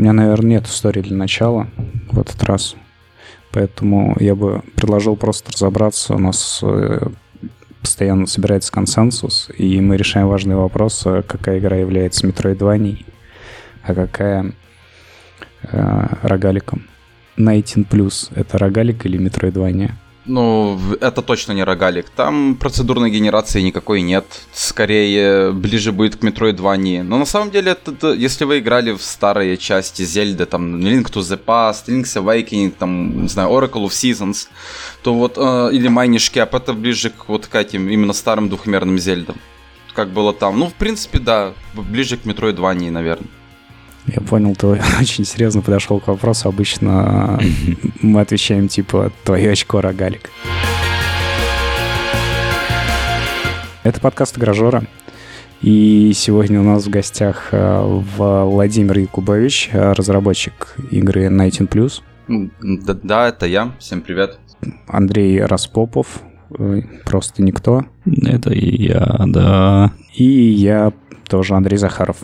У меня, наверное, нет истории для начала в этот раз. Поэтому я бы предложил просто разобраться. У нас э, постоянно собирается консенсус, и мы решаем важные вопросы, какая игра является метроидванией, а какая э, рогаликом. 19 это рогалик или метроидвания? Ну, это точно не рогалик. Там процедурной генерации никакой нет. Скорее, ближе будет к Metroidvania. Но на самом деле, это, если вы играли в старые части Зельды, там, Link to the Past, Link's Awakening, там, не знаю, Oracle of Seasons, то вот, э, или Mining Cap, это ближе к вот к этим, именно старым двухмерным Зельдам. Как было там. Ну, в принципе, да, ближе к Metroidvania, наверное. Я понял, ты очень серьезно подошел к вопросу. Обычно мы отвечаем типа «твое очко, рогалик». Это подкаст «Игражора». И сегодня у нас в гостях э, Владимир Якубович, э, разработчик игры 19+. Да, да, это я. Всем привет. Андрей Распопов, э, просто никто. Это и я, да. И я тоже Андрей Захаров.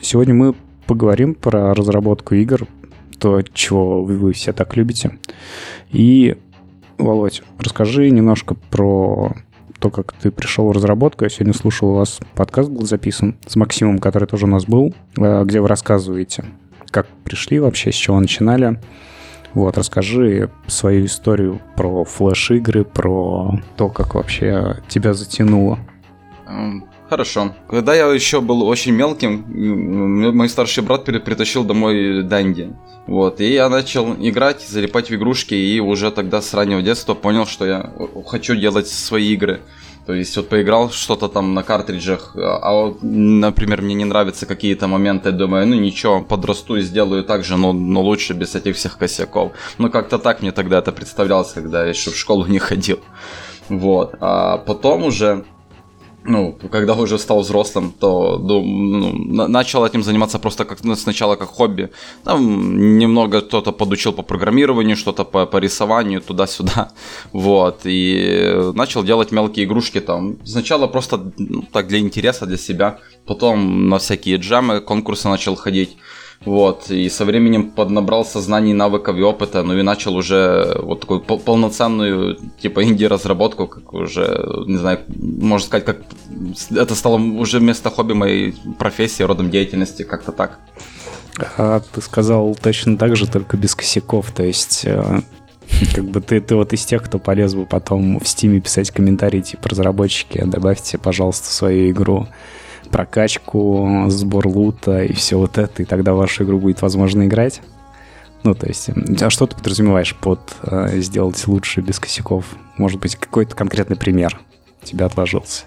Сегодня мы поговорим про разработку игр, то, чего вы, вы все так любите. И, Володь, расскажи немножко про то, как ты пришел в разработку. Я сегодня слушал у вас подкаст был записан с Максимом, который тоже у нас был, э, где вы рассказываете, как пришли вообще, с чего начинали. Вот, расскажи свою историю про флеш-игры, про то, как вообще тебя затянуло. Хорошо. Когда я еще был очень мелким, мой старший брат притащил домой Данди. Вот, и я начал играть, залипать в игрушки, и уже тогда с раннего детства понял, что я хочу делать свои игры. То есть вот поиграл что-то там на картриджах, а вот, например, мне не нравятся какие-то моменты, думаю, ну ничего, подрасту и сделаю так же, но, но лучше без этих всех косяков. Ну как-то так мне тогда это представлялось, когда я еще в школу не ходил. Вот, а потом уже ну, когда уже стал взрослым, то ну, начал этим заниматься просто как ну, сначала как хобби. Там немного кто-то подучил по программированию, что-то по, по рисованию, туда-сюда. Вот. И начал делать мелкие игрушки там. Сначала просто ну, так для интереса, для себя. Потом на всякие джемы, конкурсы начал ходить. Вот, и со временем поднабрался знаний, навыков и опыта, ну и начал уже вот такую полноценную, типа, инди-разработку, как уже, не знаю, можно сказать, как это стало уже вместо хобби моей профессии, родом деятельности, как-то так. А ты сказал точно так же, только без косяков, то есть э, как бы ты, ты вот из тех, кто полез бы потом в стиме писать комментарии типа разработчики, добавьте, пожалуйста, свою игру прокачку, сбор лута и все вот это, и тогда вашу игру будет возможно играть. Ну, то есть, а что ты подразумеваешь под э, сделать лучше без косяков? Может быть, какой-то конкретный пример у тебя отложился?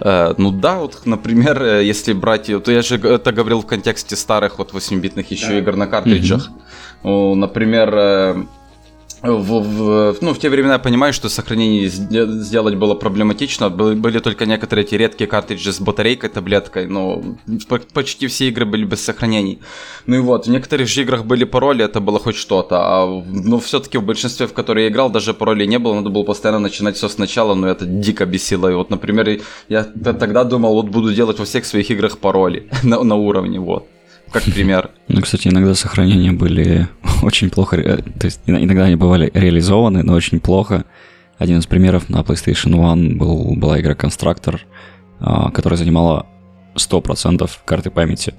Э, ну да, вот, например, э, если брать, то я же это говорил в контексте старых вот 8-битных еще да. игр на картриджах. Mm-hmm. Например, э, в, в, ну, в те времена я понимаю, что сохранение сделать было проблематично. Были, были только некоторые эти редкие картриджи с батарейкой, таблеткой, но почти все игры были без сохранений. Ну и вот, в некоторых же играх были пароли, это было хоть что-то. А ну, все-таки в большинстве, в которые я играл, даже паролей не было, надо было постоянно начинать все сначала, но это дико бесило. И вот, например, я тогда думал, вот буду делать во всех своих играх пароли на, на уровне, вот как пример. Ну, кстати, иногда сохранения были очень плохо, то есть иногда они бывали реализованы, но очень плохо. Один из примеров на PlayStation 1 был, была игра Constructor, а, которая занимала 100% карты памяти,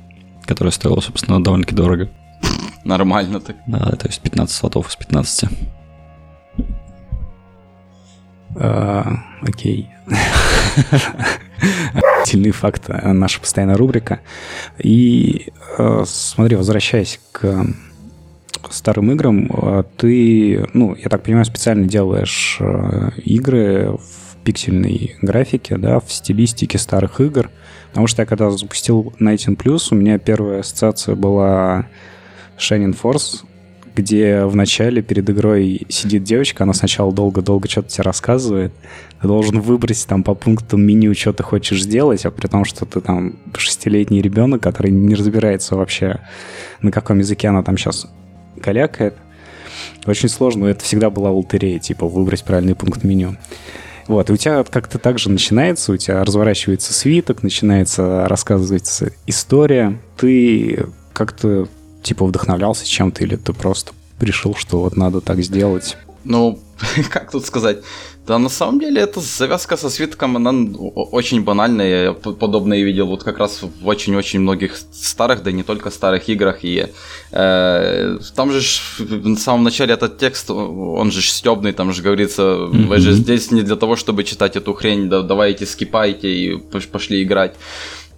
которая стоила, собственно, довольно-таки дорого. Нормально так. Да, то есть 15 слотов из 15. А, окей. Сильный факт, э, наша постоянная рубрика. И э, смотри, возвращаясь к старым играм, э, ты, ну, я так понимаю, специально делаешь игры в пиксельной графике, да, в стилистике старых игр. Потому что я когда запустил 19 Plus, у меня первая ассоциация была Shining Force, где в начале перед игрой сидит девочка, она сначала долго-долго что-то тебе рассказывает, ты должен выбрать там по пунктам меню, что ты хочешь сделать, а при том, что ты там шестилетний ребенок, который не разбирается вообще, на каком языке она там сейчас калякает. Очень сложно, это всегда была лотерея, типа выбрать правильный пункт меню. Вот, и у тебя как-то так же начинается, у тебя разворачивается свиток, начинается рассказываться история, ты как-то типа вдохновлялся чем-то, или ты просто решил, что вот надо так сделать? Ну, как тут сказать? Да, на самом деле, эта завязка со свитком, она очень банальная. Я подобное видел вот как раз в очень-очень многих старых, да и не только старых играх. И э, там же на самом начале этот текст, он же стебный, там же говорится, mm-hmm. вы же здесь не для того, чтобы читать эту хрень, да, давайте скипайте и пошли играть.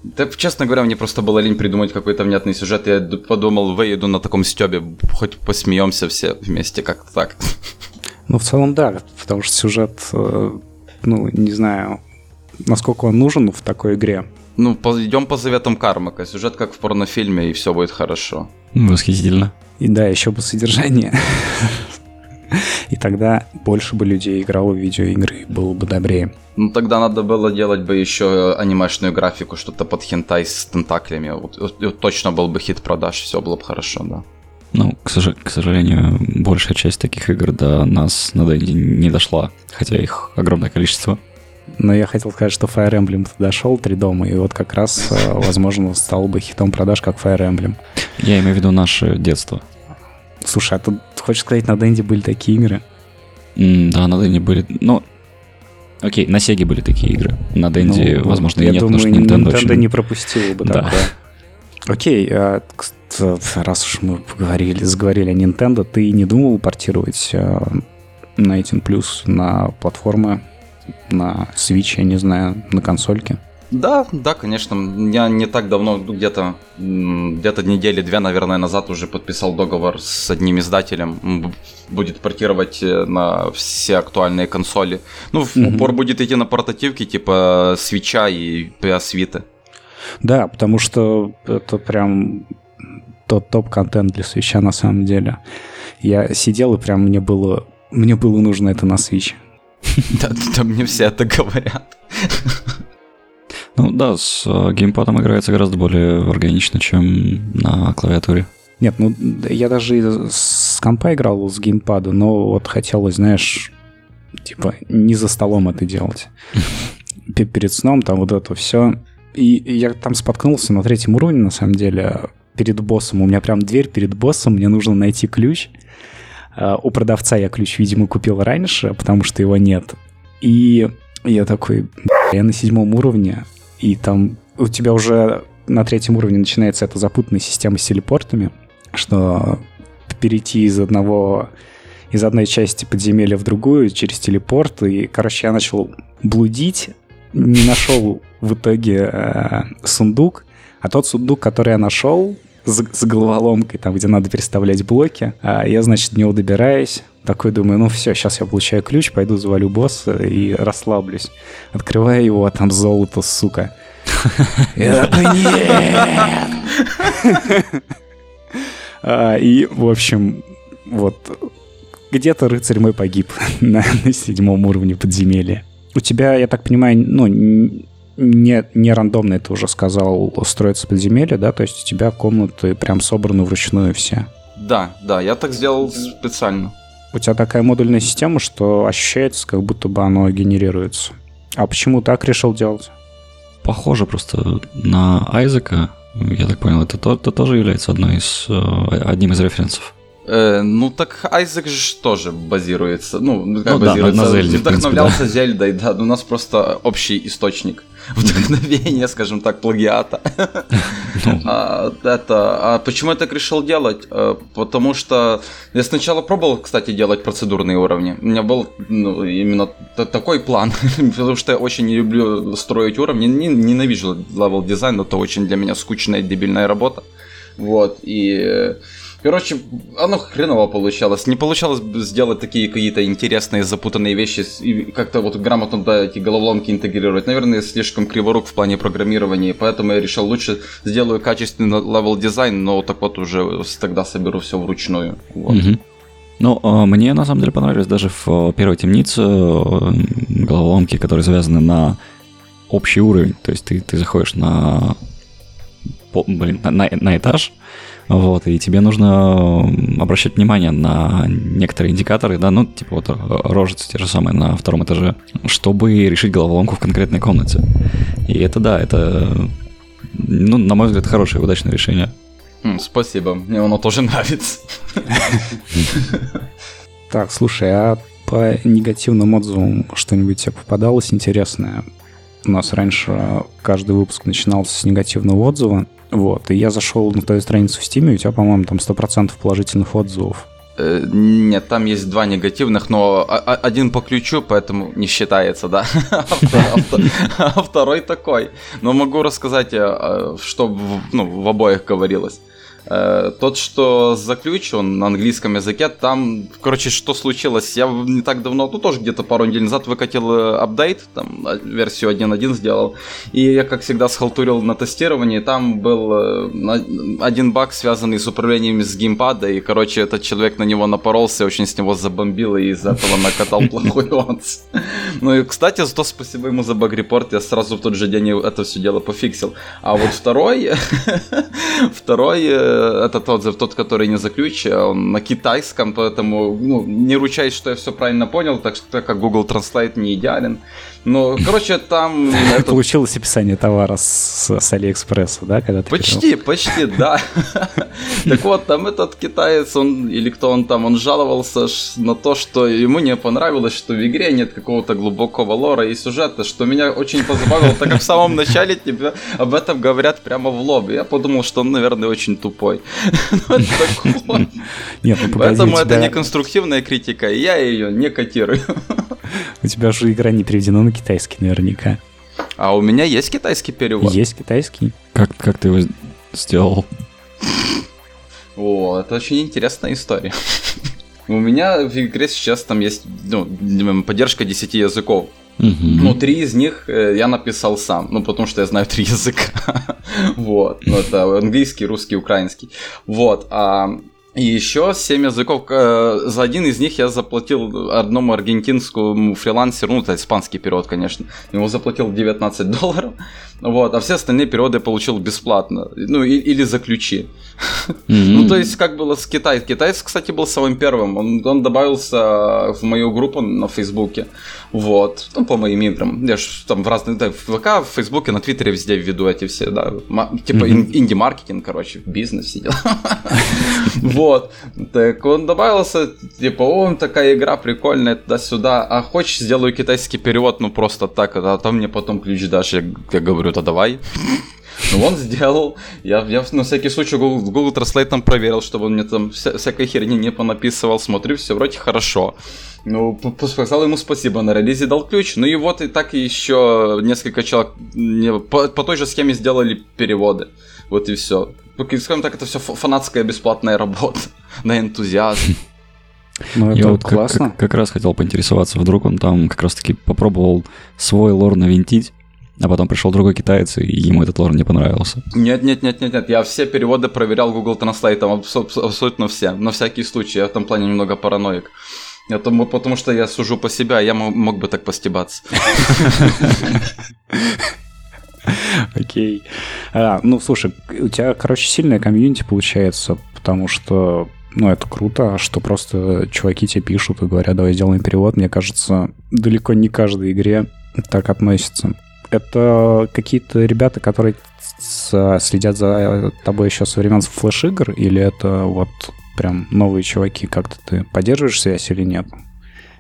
Да, честно говоря, мне просто было лень придумать какой-то внятный сюжет. Я подумал, выеду на таком стебе, хоть посмеемся все вместе, как-то так. Ну, в целом, да, потому что сюжет, э, ну, не знаю, насколько он нужен в такой игре. Ну, идем по заветам Кармака. Сюжет как в порнофильме, и все будет хорошо. Восхитительно. И да, еще бы содержание. И тогда больше бы людей играло в видеоигры, было бы добрее. Ну тогда надо было делать бы еще анимешную графику, что-то под хентай с тентаклями. Вот, вот, точно был бы хит продаж, все было бы хорошо, да. Ну, к, сож- к сожалению, большая часть таких игр до нас на Денди не дошла, хотя их огромное количество. Но я хотел сказать, что Fire Emblem дошел три дома, и вот как раз, э, возможно, стал бы хитом продаж, как Fire Emblem. Я имею в виду наше детство. Слушай, а ты хочешь сказать, на Денди были такие игры? Mm, да, на Денди были... Ну, окей, на Сеге были такие игры. На Денди, ну, возможно, и нет, думаю, потому что Nintendo, Nintendo очень... не пропустил бы да. такое. Окей, а, раз уж мы поговорили, заговорили о Nintendo, ты не думал портировать а, 19 Plus на платформы, на Switch, я не знаю, на консольке? Да, да, конечно. Я не так давно, где-то где-то недели две, наверное, назад уже подписал договор с одним издателем. Будет портировать э, на все актуальные консоли. Ну, в mm-hmm. упор будет идти на портативки типа свеча и PS Vita. Да, потому что это прям тот топ-контент для свеча на самом деле. Я сидел и прям мне было, мне было нужно это на Switch. Да, да мне все это говорят. Да, с э, геймпадом играется гораздо более органично, чем на клавиатуре. Нет, ну я даже с компа играл с геймпада, но вот хотелось, знаешь, типа не за столом это делать. Перед сном там вот это все. И я там споткнулся на третьем уровне, на самом деле, перед боссом. У меня прям дверь перед боссом, мне нужно найти ключ. Э, у продавца я ключ, видимо, купил раньше, потому что его нет. И я такой, я на седьмом уровне, и там у тебя уже на третьем уровне начинается эта запутанная система с телепортами, что перейти из одного из одной части подземелья в другую через телепорт. И, короче, я начал блудить, не нашел в итоге э, сундук, а тот сундук, который я нашел с, с головоломкой, там, где надо переставлять блоки, а я, значит, не него добираюсь, такой думаю, ну все, сейчас я получаю ключ, пойду завалю босса и расслаблюсь. Открываю его, а там золото, сука. Нет! А, и, в общем, вот где-то рыцарь мой погиб на, на седьмом уровне подземелья. У тебя, я так понимаю, ну, не, не рандомно, это уже сказал, строится подземелье, да? То есть у тебя комнаты прям собраны вручную все. Да, да, я так сделал специально у тебя такая модульная система, что ощущается, как будто бы оно генерируется. А почему так решил делать? Похоже просто на Айзека. Я так понял, это, то, это тоже является одной из, э, одним из референсов. Э, ну так Айзек же тоже базируется, ну, как ну, базируется, да, на Зельде, вдохновлялся принципе, да. Зельдой, да, у нас просто общий источник вдохновения, скажем так, плагиата. Ну. а, это, а почему я так решил делать? А, потому что я сначала пробовал, кстати, делать процедурные уровни. У меня был ну, именно такой план, потому что я очень не люблю строить уровни, ненавижу level design, это очень для меня скучная дебильная работа. Вот, и Короче, оно хреново получалось. Не получалось сделать такие какие-то интересные, запутанные вещи и как-то вот грамотно да, эти головоломки интегрировать. Наверное, слишком криворук в плане программирования, поэтому я решил лучше сделаю качественный level design, но так вот уже тогда соберу все вручную. Вот. Угу. Ну, а, мне на самом деле понравились даже в э, первой темнице э, головоломки, которые завязаны на общий уровень. То есть ты, ты заходишь на, блин, на, на этаж, вот, и тебе нужно обращать внимание на некоторые индикаторы, да, ну, типа вот рожицы те же самые на втором этаже, чтобы решить головоломку в конкретной комнате. И это, да, это, ну, на мой взгляд, хорошее, удачное решение. Спасибо, мне оно тоже нравится. Так, слушай, а по негативным отзывам что-нибудь тебе попадалось интересное? У нас раньше каждый выпуск начинался с негативного отзыва. Вот, и я зашел на твою страницу в Steam, и у тебя, по-моему, там 100% положительных отзывов. Э, Нет, там есть два негативных, но один по ключу, поэтому не считается, да. А вто- вто- второй такой. Но могу рассказать, э, э, что ну, в обоих говорилось. Э, Тот, что за ключ, он на английском языке, там, короче, что случилось, я не так давно, ну тоже где-то пару недель назад выкатил э, апдейт, там э, версию 1.1 сделал, и я, как всегда, схалтурил на тестировании, там был э, один баг, связанный с управлением с геймпада, и, короче, этот человек на него напоролся, очень с него забомбил, и из этого накатал плохой отзыв. Ну и, кстати, зато спасибо ему за баг-репорт, я сразу в тот же день это все дело пофиксил. А вот второй, второй, этот отзыв, тот, который не за ключ, он на китайском, поэтому ну, не ручаюсь, что я все правильно понял, так так как Google Translate не идеален. Но, короче, там... этот- Получилось описание товара с, с Алиэкспресса, да, когда ты перевел? Почти, почти, да. Так вот, там этот китаец, он, или кто он там, он жаловался на то, что ему не понравилось, что в игре нет какого-то глубокого лора и сюжета, что меня очень позабавило, так как в самом начале тебе об этом говорят прямо в лоб. Я подумал, что он, наверное, очень тупой. Ну, это. Нет, ну Поэтому это не конструктивная критика, и я ее не котирую. у тебя же игра не переведена на китайский наверняка. А у меня есть китайский перевод. Есть китайский? Как, как ты его сделал? О, это очень интересная история. У меня в игре сейчас там есть ну, поддержка 10 языков. Мгм. Ну, три из них э, я написал сам, ну, потому что я знаю три языка. Вот, ну, это английский, русский, украинский. Вот, а и еще семь языков. э, За один из них я заплатил одному аргентинскому фрилансеру, ну, это испанский перевод, конечно. Ему заплатил 19 долларов. Вот, а все остальные переводы я получил бесплатно. Ну, и- или за ключи. Мгм. Ну, то есть, как было с Китай. Китайец, кстати, был самым первым. Он, он добавился в мою группу на Фейсбуке. Вот. Ну, по моим играм. Я ж там в разных... Да, в ВК, в Фейсбуке, на Твиттере везде веду эти все, да. ма- Типа ин- инди-маркетинг, короче, бизнес все дела. Вот. Так он добавился, типа, о, такая игра прикольная, туда-сюда. А хочешь, сделаю китайский перевод, ну, просто так, а там мне потом ключ дашь. Я, я говорю, да давай. Ну, он сделал. Я, я на всякий случай Google, Google Translate там проверил, чтобы он мне там вся- всякой херни не понаписывал. Смотрю, все вроде хорошо. Ну, сказал ему спасибо, на релизе дал ключ. Ну и вот и так еще несколько человек мне по, по той же схеме сделали переводы. Вот и все. Скажем так, это все фанатская бесплатная работа на энтузиазм. Ну, это Я вот как, классно. как- как раз хотел поинтересоваться, вдруг он там как раз-таки попробовал свой лор навинтить, а потом пришел другой китаец, и ему этот лор не понравился. Нет, нет, нет, нет, нет. Я все переводы проверял Google Translate, абсо- абсолютно все. На всякий случай. Я в этом плане немного параноик. Тому- потому что я сужу по себе, а я мо- мог бы так постебаться. Окей. А, ну, слушай, у тебя, короче, сильная комьюнити получается, потому что, ну, это круто, что просто чуваки тебе пишут и говорят, давай сделаем перевод. Мне кажется, далеко не каждой игре так относится. Это какие-то ребята, которые следят за тобой еще со времен флеш-игр, или это вот прям новые чуваки? Как-то ты поддерживаешь связь или нет?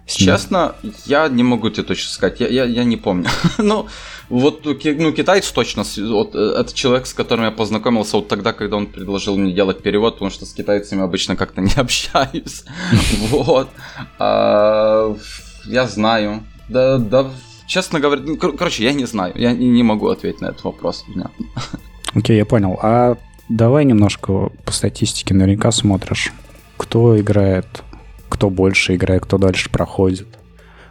Честно, я не могу тебе точно сказать. Я, я, я не помню. ну, вот ну, китаец точно. Вот, э, это человек, с которым я познакомился вот тогда, когда он предложил мне делать перевод, потому что с китайцами обычно как-то не общаюсь. вот. А, я знаю. Да, да, честно говоря, ну, кор- короче, я не знаю. Я не могу ответить на этот вопрос. Понятно. Окей, я понял. А давай немножко по статистике наверняка смотришь, кто играет, кто больше играет, кто дальше проходит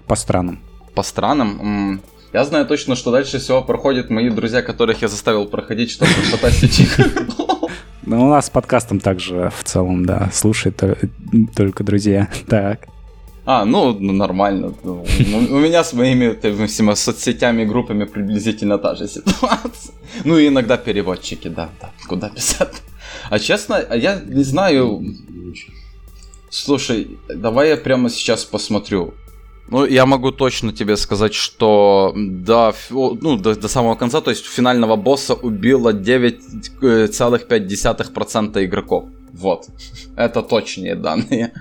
по странам. По странам. Я знаю точно, что дальше всего проходят мои друзья, которых я заставил проходить, чтобы потащить их. Ну, у нас с подкастом также в целом, да, слушают то- только друзья. Так. А, ну, ну, нормально. Ну, У меня с моими всеми соцсетями группами приблизительно та же ситуация. Ну и иногда переводчики, да, да, куда писать. А честно, а я не знаю... Слушай, давай я прямо сейчас посмотрю. Ну, я могу точно тебе сказать, что до, ну, до, до самого конца, то есть финального босса убило 9,5% игроков. Вот. Это точные данные.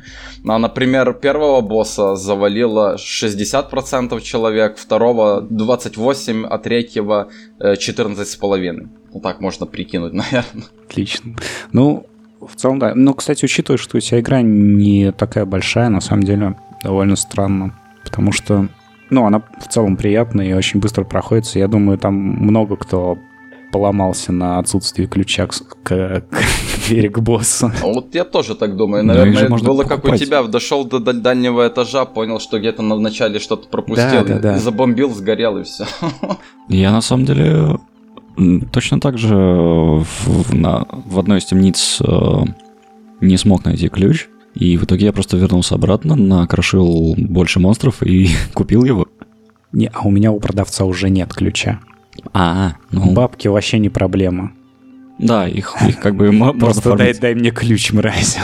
А, например, первого босса завалило 60% человек, второго 28%, а третьего 14,5%. Вот так можно прикинуть, наверное. Отлично. Ну, в целом, да. Ну, кстати, учитывая, что у тебя игра не такая большая, на самом деле довольно странно. Потому что, ну, она в целом приятная и очень быстро проходится. Я думаю, там много кто поломался на отсутствие ключа к, к двери к боссу. А вот я тоже так думаю. Ну, Наверное, можно было покупать. как у тебя. Дошел до дальнего этажа, понял, что где-то на начале что-то пропустил, да, да, да. забомбил, сгорел и все. Я на самом деле точно так же в, на, в одной из темниц э, не смог найти ключ. И в итоге я просто вернулся обратно, накрошил больше монстров и купил его. Не, а у меня у продавца уже нет ключа. А, ну... Бабки вообще не проблема. Да, их, их как бы Просто дай, дай мне ключ, мразь.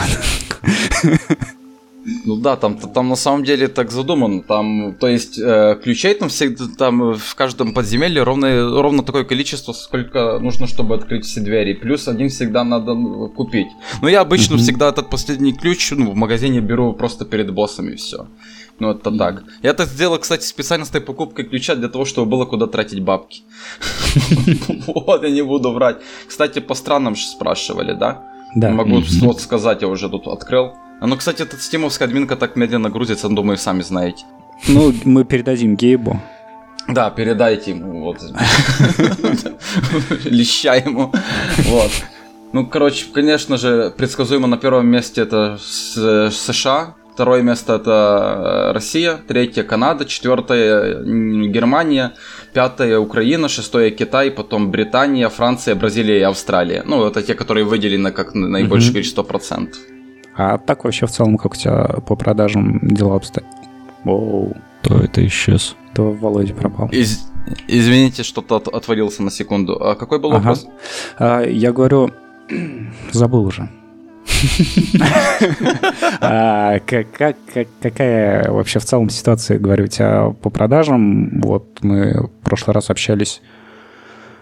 Ну да, там, там на самом деле так задумано. Там, то есть, э, ключей там всегда там в каждом подземелье ровно, ровно такое количество, сколько нужно, чтобы открыть все двери. Плюс один всегда надо ну, купить. Но я обычно mm-hmm. всегда этот последний ключ ну, в магазине беру просто перед боссами и все. Ну, это mm-hmm. так. Я так сделал, кстати, специально с этой покупкой ключа для того, чтобы было куда тратить бабки. Вот, я не буду врать. Кстати, по странам спрашивали, да? Да. Могу вот сказать, я уже тут открыл. А ну, кстати, этот стимовская админка так медленно грузится, ну, думаю, сами знаете. Ну, мы передадим Гейбу. Да, передайте ему, вот. Леща ему. Вот. Ну, короче, конечно же, предсказуемо на первом месте это США, второе место это Россия, третье Канада, четвертое Германия, пятое Украина, шестое Китай, потом Британия, Франция, Бразилия и Австралия. Ну, это те, которые выделены как наибольшее mm-hmm. количество процентов. А так вообще в целом, как у тебя по продажам дела обстоят? Оу. То это исчез. То Володя пропал. Из... Извините, что-то от... отвалился на секунду. А какой был ага. вопрос? А, я говорю, забыл уже. Какая вообще в целом ситуация, говорю, у тебя по продажам? Вот мы в прошлый раз общались,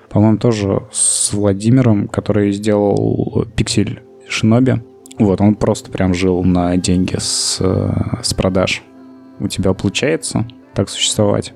по-моему, тоже с Владимиром, который сделал пиксель Шиноби. Вот, он просто прям жил на деньги с, э, с продаж. У тебя получается так существовать?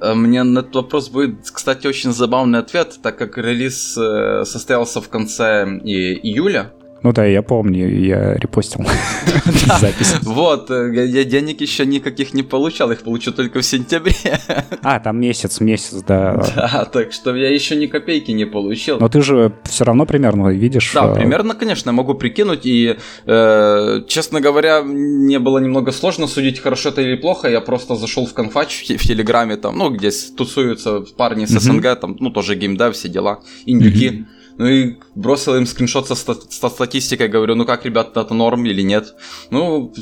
Э, мне на этот вопрос будет, кстати, очень забавный ответ, так как релиз э, состоялся в конце июля, ну да, я помню, я репостил запись. Вот, э, я денег еще никаких не получал, их получу только в сентябре. А, там месяц, месяц, да. Да, так что я еще ни копейки не получил. Но ты же все равно примерно видишь. Да, э, примерно, конечно, могу прикинуть. И, э, честно говоря, мне было немного сложно судить, хорошо это или плохо. Я просто зашел в конфач в, в Телеграме, там, ну, где тусуются парни с СНГ, там, ну, тоже геймдев, все дела, индюки. Ну и бросил им скриншот со, ста- со статистикой, говорю, ну как, ребята, это норм или нет? Ну,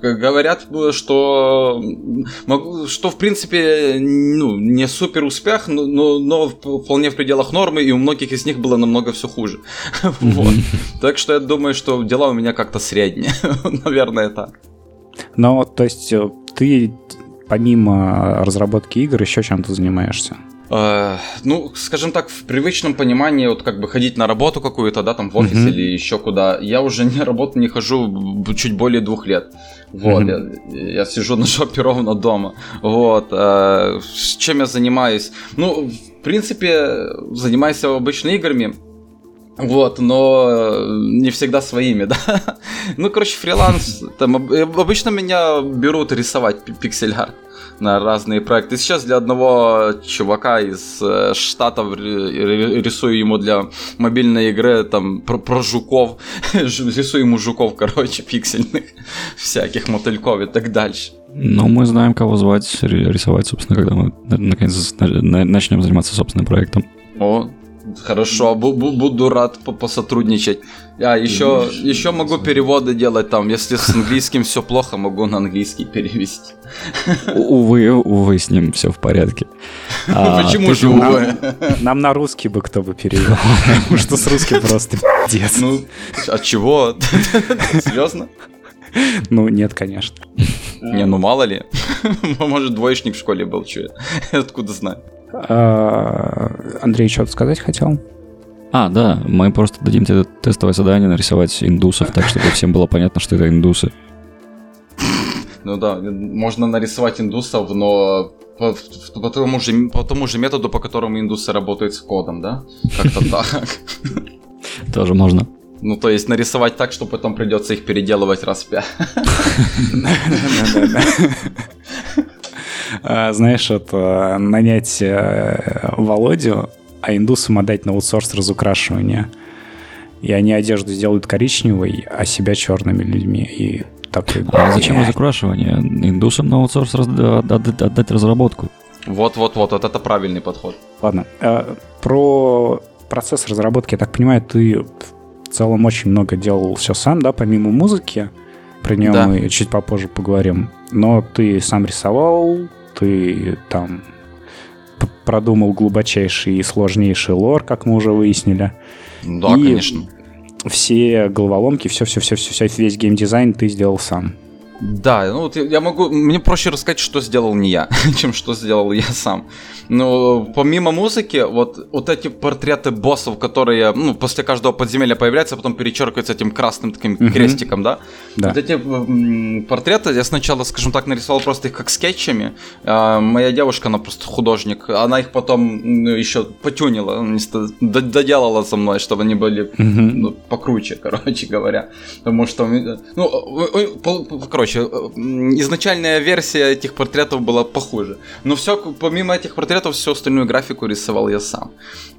говорят, что, что в принципе ну, не супер успех, но, но, но вполне в пределах нормы, и у многих из них было намного все хуже. вот. Так что я думаю, что дела у меня как-то средние. Наверное, так. Ну, то есть э, ты помимо разработки игр еще чем-то занимаешься? Э, ну, скажем так, в привычном понимании, вот как бы ходить на работу какую-то, да, там в офис mm-hmm. или еще куда, я уже не работу не хожу чуть более двух лет. Вот, mm-hmm. я, я сижу на жопе ровно дома. Вот, э, чем я занимаюсь? Ну, в принципе, занимаюсь обычно играми. Вот, но не всегда своими, да. ну, короче, фриланс. Там обычно меня берут рисовать пиксель-арт на разные проекты. Сейчас для одного чувака из э, Штатов рисую ему для мобильной игры там про, про жуков. рисую ему жуков, короче, пиксельных, всяких мотыльков и так дальше. Ну, мы знаем, кого звать, рисовать, собственно, когда мы наконец начнем заниматься собственным проектом. О, Хорошо, буду рад посотрудничать. А, еще, еще могу переводы делать там. Если с английским все плохо, могу на английский перевести. Увы, увы, с ним все в порядке. А, Почему же увы? Нам на русский бы кто бы перевел. Потому что с русским просто пиздец. Ну, от чего? Серьезно? Ну, нет, конечно. Не, ну мало ли. Может, двоечник в школе был, что я откуда знаю. А, Андрей, что-то сказать хотел? А, да, мы просто дадим тебе тестовое задание нарисовать индусов, так чтобы всем было понятно, что это индусы. Ну да, можно нарисовать индусов, но по, по, тому же, по тому же методу, по которому индусы работают с кодом, да? Как-то так. Тоже можно. Ну, то есть нарисовать так, что потом придется их переделывать раз в пять. А, знаешь, это нанять э, Володю, а индусам отдать на аутсорс разукрашивания. И они одежду сделают коричневой, а себя черными людьми. И такой... А зачем разукрашивание? Индусам на аутсорс отдать разработку. Вот-вот-вот, вот это правильный подход. Ладно. Э, про процесс разработки, я так понимаю, ты в целом очень много делал все сам, да, помимо музыки. Про нее да. мы чуть попозже поговорим. Но ты сам рисовал, ты там продумал глубочайший и сложнейший лор, как мы уже выяснили. Да, и конечно. Все головоломки, все-все-все-все, весь геймдизайн ты сделал сам. Да, ну вот я могу, мне проще рассказать, что сделал не я, чем что сделал я сам. Но помимо музыки, вот, вот эти портреты боссов, которые ну, после каждого подземелья появляются, а потом перечеркиваются этим красным таким mm-hmm. крестиком, да? да? Вот эти м, портреты я сначала, скажем так, нарисовал просто их как скетчами. А, моя девушка, она просто художник, она их потом ну, еще потюнила, доделала со мной, чтобы они были mm-hmm. ну, покруче, короче говоря. Потому что, ну, короче, изначальная версия этих портретов была похуже. Но все, помимо этих портретов, всю остальную графику рисовал я сам.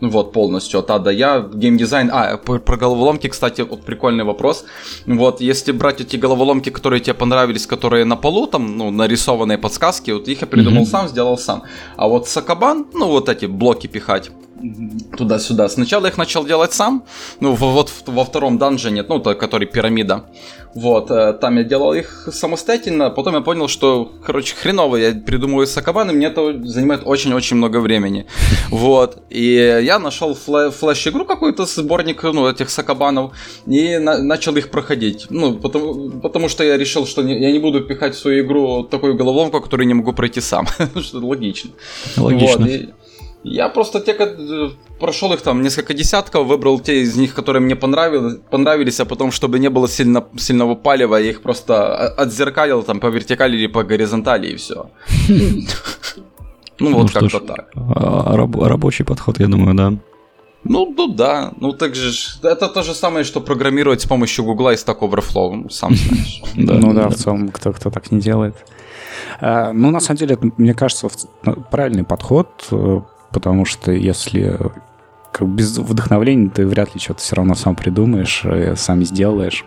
Вот, полностью от А до Я. Геймдизайн... А, про головоломки, кстати, вот прикольный вопрос. Вот, если брать эти головоломки, которые тебе понравились, которые на полу, там, ну, нарисованные подсказки, вот их я придумал mm-hmm. сам, сделал сам. А вот Сакабан, ну, вот эти блоки пихать, туда-сюда. Сначала их начал делать сам, ну, вот во втором данжене, ну, то, который пирамида. Вот, э, там я делал их самостоятельно, потом я понял, что, короче, хреново я придумываю сакабаны, мне это занимает очень-очень много времени. Вот, и я нашел флеш-игру какую-то, сборник, ну, этих сакабанов, и на- начал их проходить. Ну, потому, потому что я решил, что не, я не буду пихать в свою игру такую головоломку, которую не могу пройти сам. что логично. Логично. Вот, и, я просто те, э, прошел их там несколько десятков, выбрал те из них, которые мне понравились, понравились, а потом, чтобы не было сильно, сильного палева, я их просто отзеркалил там по вертикали или по горизонтали и все. Ну вот ну как-то так. А, рабочий подход, я думаю, да. Ну, ну да, ну так же, это то же самое, что программировать с помощью Гугла и Stack Overflow, ну, сам знаешь. Ну да, в целом кто кто так не делает. А, ну, на самом деле, мне кажется, правильный подход, э, потому что если как без вдохновления ты вряд ли что-то все равно сам придумаешь, сам сделаешь.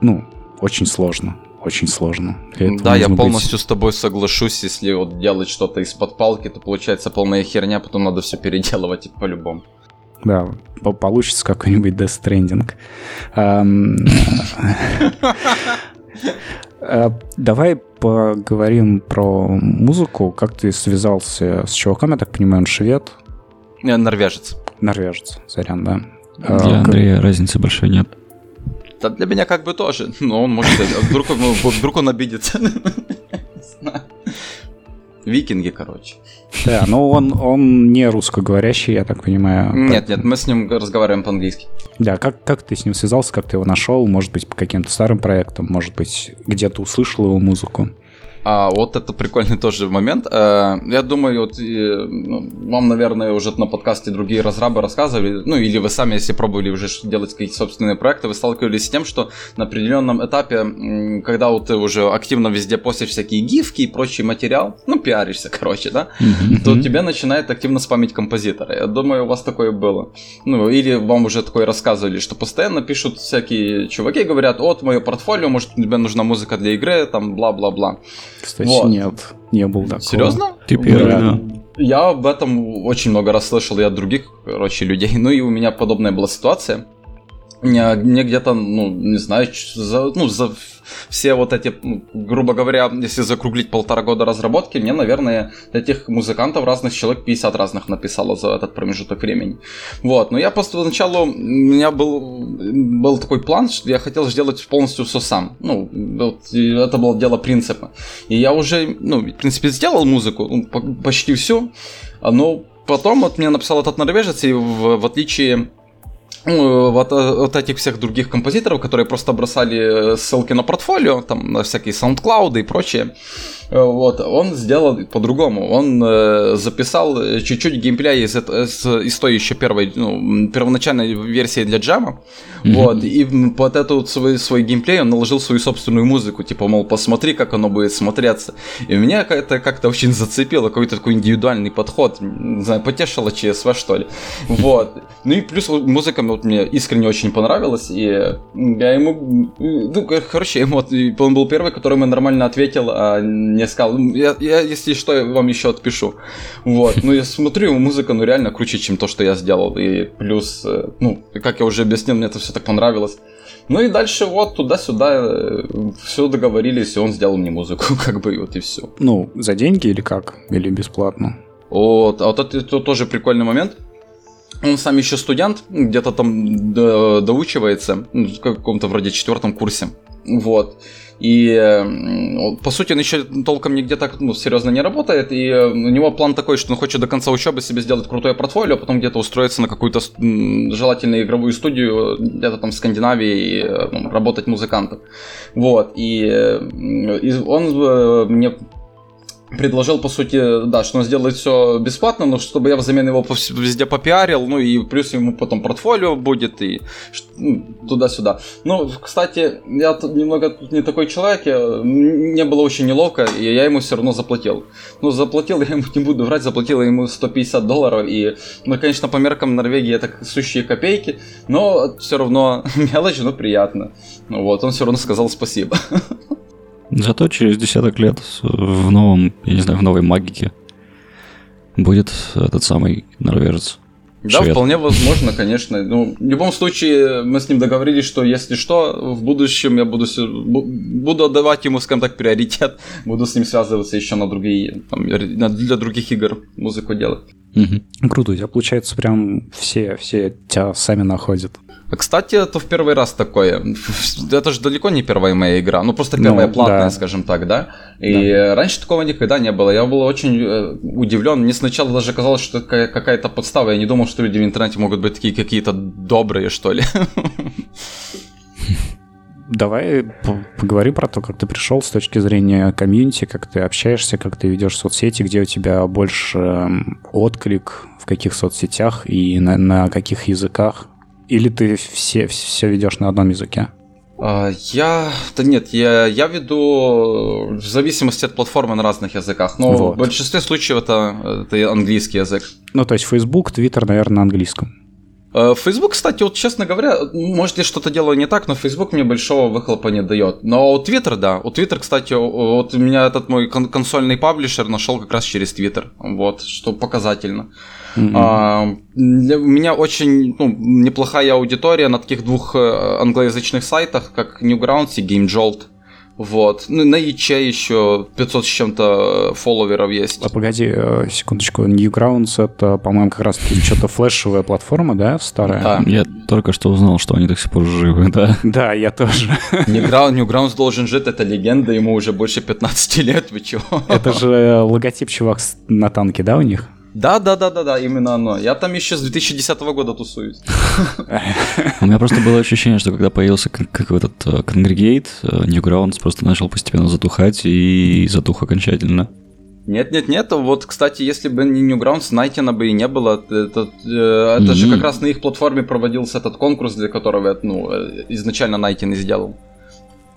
Ну, очень сложно. Очень сложно. Да, я полностью быть... с тобой соглашусь. Если вот делать что-то из-под палки, то получается полная херня, потом надо все переделывать по-любому. Да, получится какой-нибудь Death Stranding. Э, давай поговорим про музыку. Как ты связался с чуваком? Я так понимаю, он швед? Э, норвежец. Норвежец, сорян, да. Для а, Андрея как... разницы большой нет. Да для меня как бы тоже. Но он может... Вдруг он, вдруг он обидится. Викинги, короче. Да, но он, он не русскоговорящий, я так понимаю. Нет, нет, мы с ним разговариваем по-английски. Да, как, как ты с ним связался, как ты его нашел? Может быть, по каким-то старым проектам, может быть, где-то услышал его музыку? А вот это прикольный тоже момент. Э, я думаю, вот ну, вам, наверное, уже на подкасте другие разрабы рассказывали, ну или вы сами, если пробовали уже делать какие-то собственные проекты, вы сталкивались с тем, что на определенном этапе, когда вот ты уже активно везде постишь всякие гифки и прочий материал, ну пиаришься, короче, да, то тебе начинает активно спамить композиторы. Я думаю, у вас такое было. Ну или вам уже такое рассказывали, что постоянно пишут всякие чуваки, говорят, вот мое портфолио, может тебе нужна музыка для игры, там бла-бла-бла. Кстати, вот. нет, не был такого. Серьезно? Ты первый, да. Я об этом очень много раз слышал и от других, короче, людей. Ну и у меня подобная была ситуация. Мне, где-то, ну, не знаю, за, ну, за все вот эти, грубо говоря, если закруглить полтора года разработки, мне, наверное, этих музыкантов разных человек 50 разных написало за этот промежуток времени. Вот, но я просто поначалу, у меня был, был такой план, что я хотел сделать полностью все сам. Ну, вот, это было дело принципа. И я уже, ну, в принципе, сделал музыку, ну, почти всю, но потом вот мне написал этот норвежец, и в, в отличие вот, э, вот этих всех других композиторов, которые просто бросали ссылки на портфолио, там, на всякие SoundCloud и прочее, Э, вот, он сделал по-другому. Он э, записал чуть-чуть геймплея из, из, из той еще первой, ну, первоначальной версии для джама. Вот, и под эту вот свой, свой геймплей он наложил свою собственную музыку. Типа, мол, посмотри, как оно будет смотреться. И меня это как-то очень зацепило, какой-то такой индивидуальный подход. Не знаю, потешило ЧСВ, что ли. Вот. Ну и плюс музыка вот, мне искренне очень понравилась. И я ему... Ну, короче, ему, он был первый, который мне нормально ответил, а не сказал, «Ну, я, я, если что, я вам еще отпишу. Вот, ну я смотрю, музыка, ну реально круче, чем то, что я сделал. И плюс, э, ну, как я уже объяснил, мне это все так понравилось. Ну и дальше вот туда-сюда э, все договорились, и он сделал мне музыку, как бы, вот и все. Ну, за деньги или как? Или бесплатно? Вот, а вот это, это тоже прикольный момент. Он сам еще студент, где-то там до, доучивается, ну, в каком-то вроде четвертом курсе. Вот. И, по сути, он еще толком нигде так ну, серьезно не работает. И э, у него план такой, что он хочет до конца учебы себе сделать крутое портфолио, а потом где-то устроиться на какую-то желательно игровую студию где-то там в Скандинавии и э, ну, работать музыкантом. Вот. И, э, и он мне предложил, по сути, да, что он сделает все бесплатно, но чтобы я взамен его везде попиарил, ну и плюс ему потом портфолио будет и ну, туда-сюда. Ну, кстати, я тут немного тут не такой человек, я, мне было очень неловко, и я ему все равно заплатил. Ну, заплатил, я ему не буду врать, заплатил ему 150 долларов, и, ну, конечно, по меркам Норвегии это сущие копейки, но все равно мелочь, но приятно. Ну вот, он все равно сказал спасибо. Зато через десяток лет в новом, я не знаю, в новой магике будет этот самый норвежец. Да, Швед. вполне возможно, конечно. Ну, в любом случае, мы с ним договорились, что если что, в будущем я буду, буду отдавать ему, скажем так, приоритет. Буду с ним связываться еще на другие, там, для других игр музыку делать. Угу. Круто, у тебя, получается, прям все, все тебя сами находят. Кстати, это в первый раз такое. Это же далеко не первая моя игра. Ну, просто первая ну, платная, да. скажем так, да? И да. раньше такого никогда не было. Я был очень э, удивлен. Мне сначала даже казалось, что это какая-то подстава. Я не думал, что люди в интернете могут быть такие какие-то добрые, что ли. Давай поговори про то, как ты пришел с точки зрения комьюнити, как ты общаешься, как ты ведешь соцсети, где у тебя больше эм, отклик, в каких соцсетях и на, на каких языках. Или ты все, все ведешь на одном языке? А, я... Да нет, я, я веду в зависимости от платформы на разных языках. Но вот. в большинстве случаев это, это английский язык. Ну, то есть Facebook, Twitter, наверное, на английском. А, Facebook, кстати, вот честно говоря, может я что-то делаю не так, но Facebook мне большого выхлопа не дает. Но у Twitter, да. У Twitter, кстати, вот у меня этот мой консольный паблишер нашел как раз через Twitter. Вот, что показательно. Mm-hmm. А, у меня очень ну, неплохая аудитория на таких двух э, англоязычных сайтах, как Newgrounds и GameJolt. Вот. Ну, на яче еще 500 с чем-то фолловеров есть. А погоди, э, секундочку. Newgrounds это, по-моему, как раз что-то флешевая платформа, да, старая? Да. Я только что узнал, что они до сих пор живы, да. Да, я тоже. Newgrounds, Newgrounds должен жить, это легенда, ему уже больше 15 лет, вы чего? Это же логотип чувак на танке, да, у них? Да, да, да, да, да, именно оно. Я там еще с 2010 года тусуюсь. У меня просто было ощущение, что когда появился как этот э, э, Newgrounds просто начал постепенно затухать и затух окончательно. Нет, нет, нет. Вот, кстати, если бы не Newgrounds, Найтина бы и не было. Это, э, это mm-hmm. же как раз на их платформе проводился этот конкурс, для которого ну, изначально Найтин и сделал.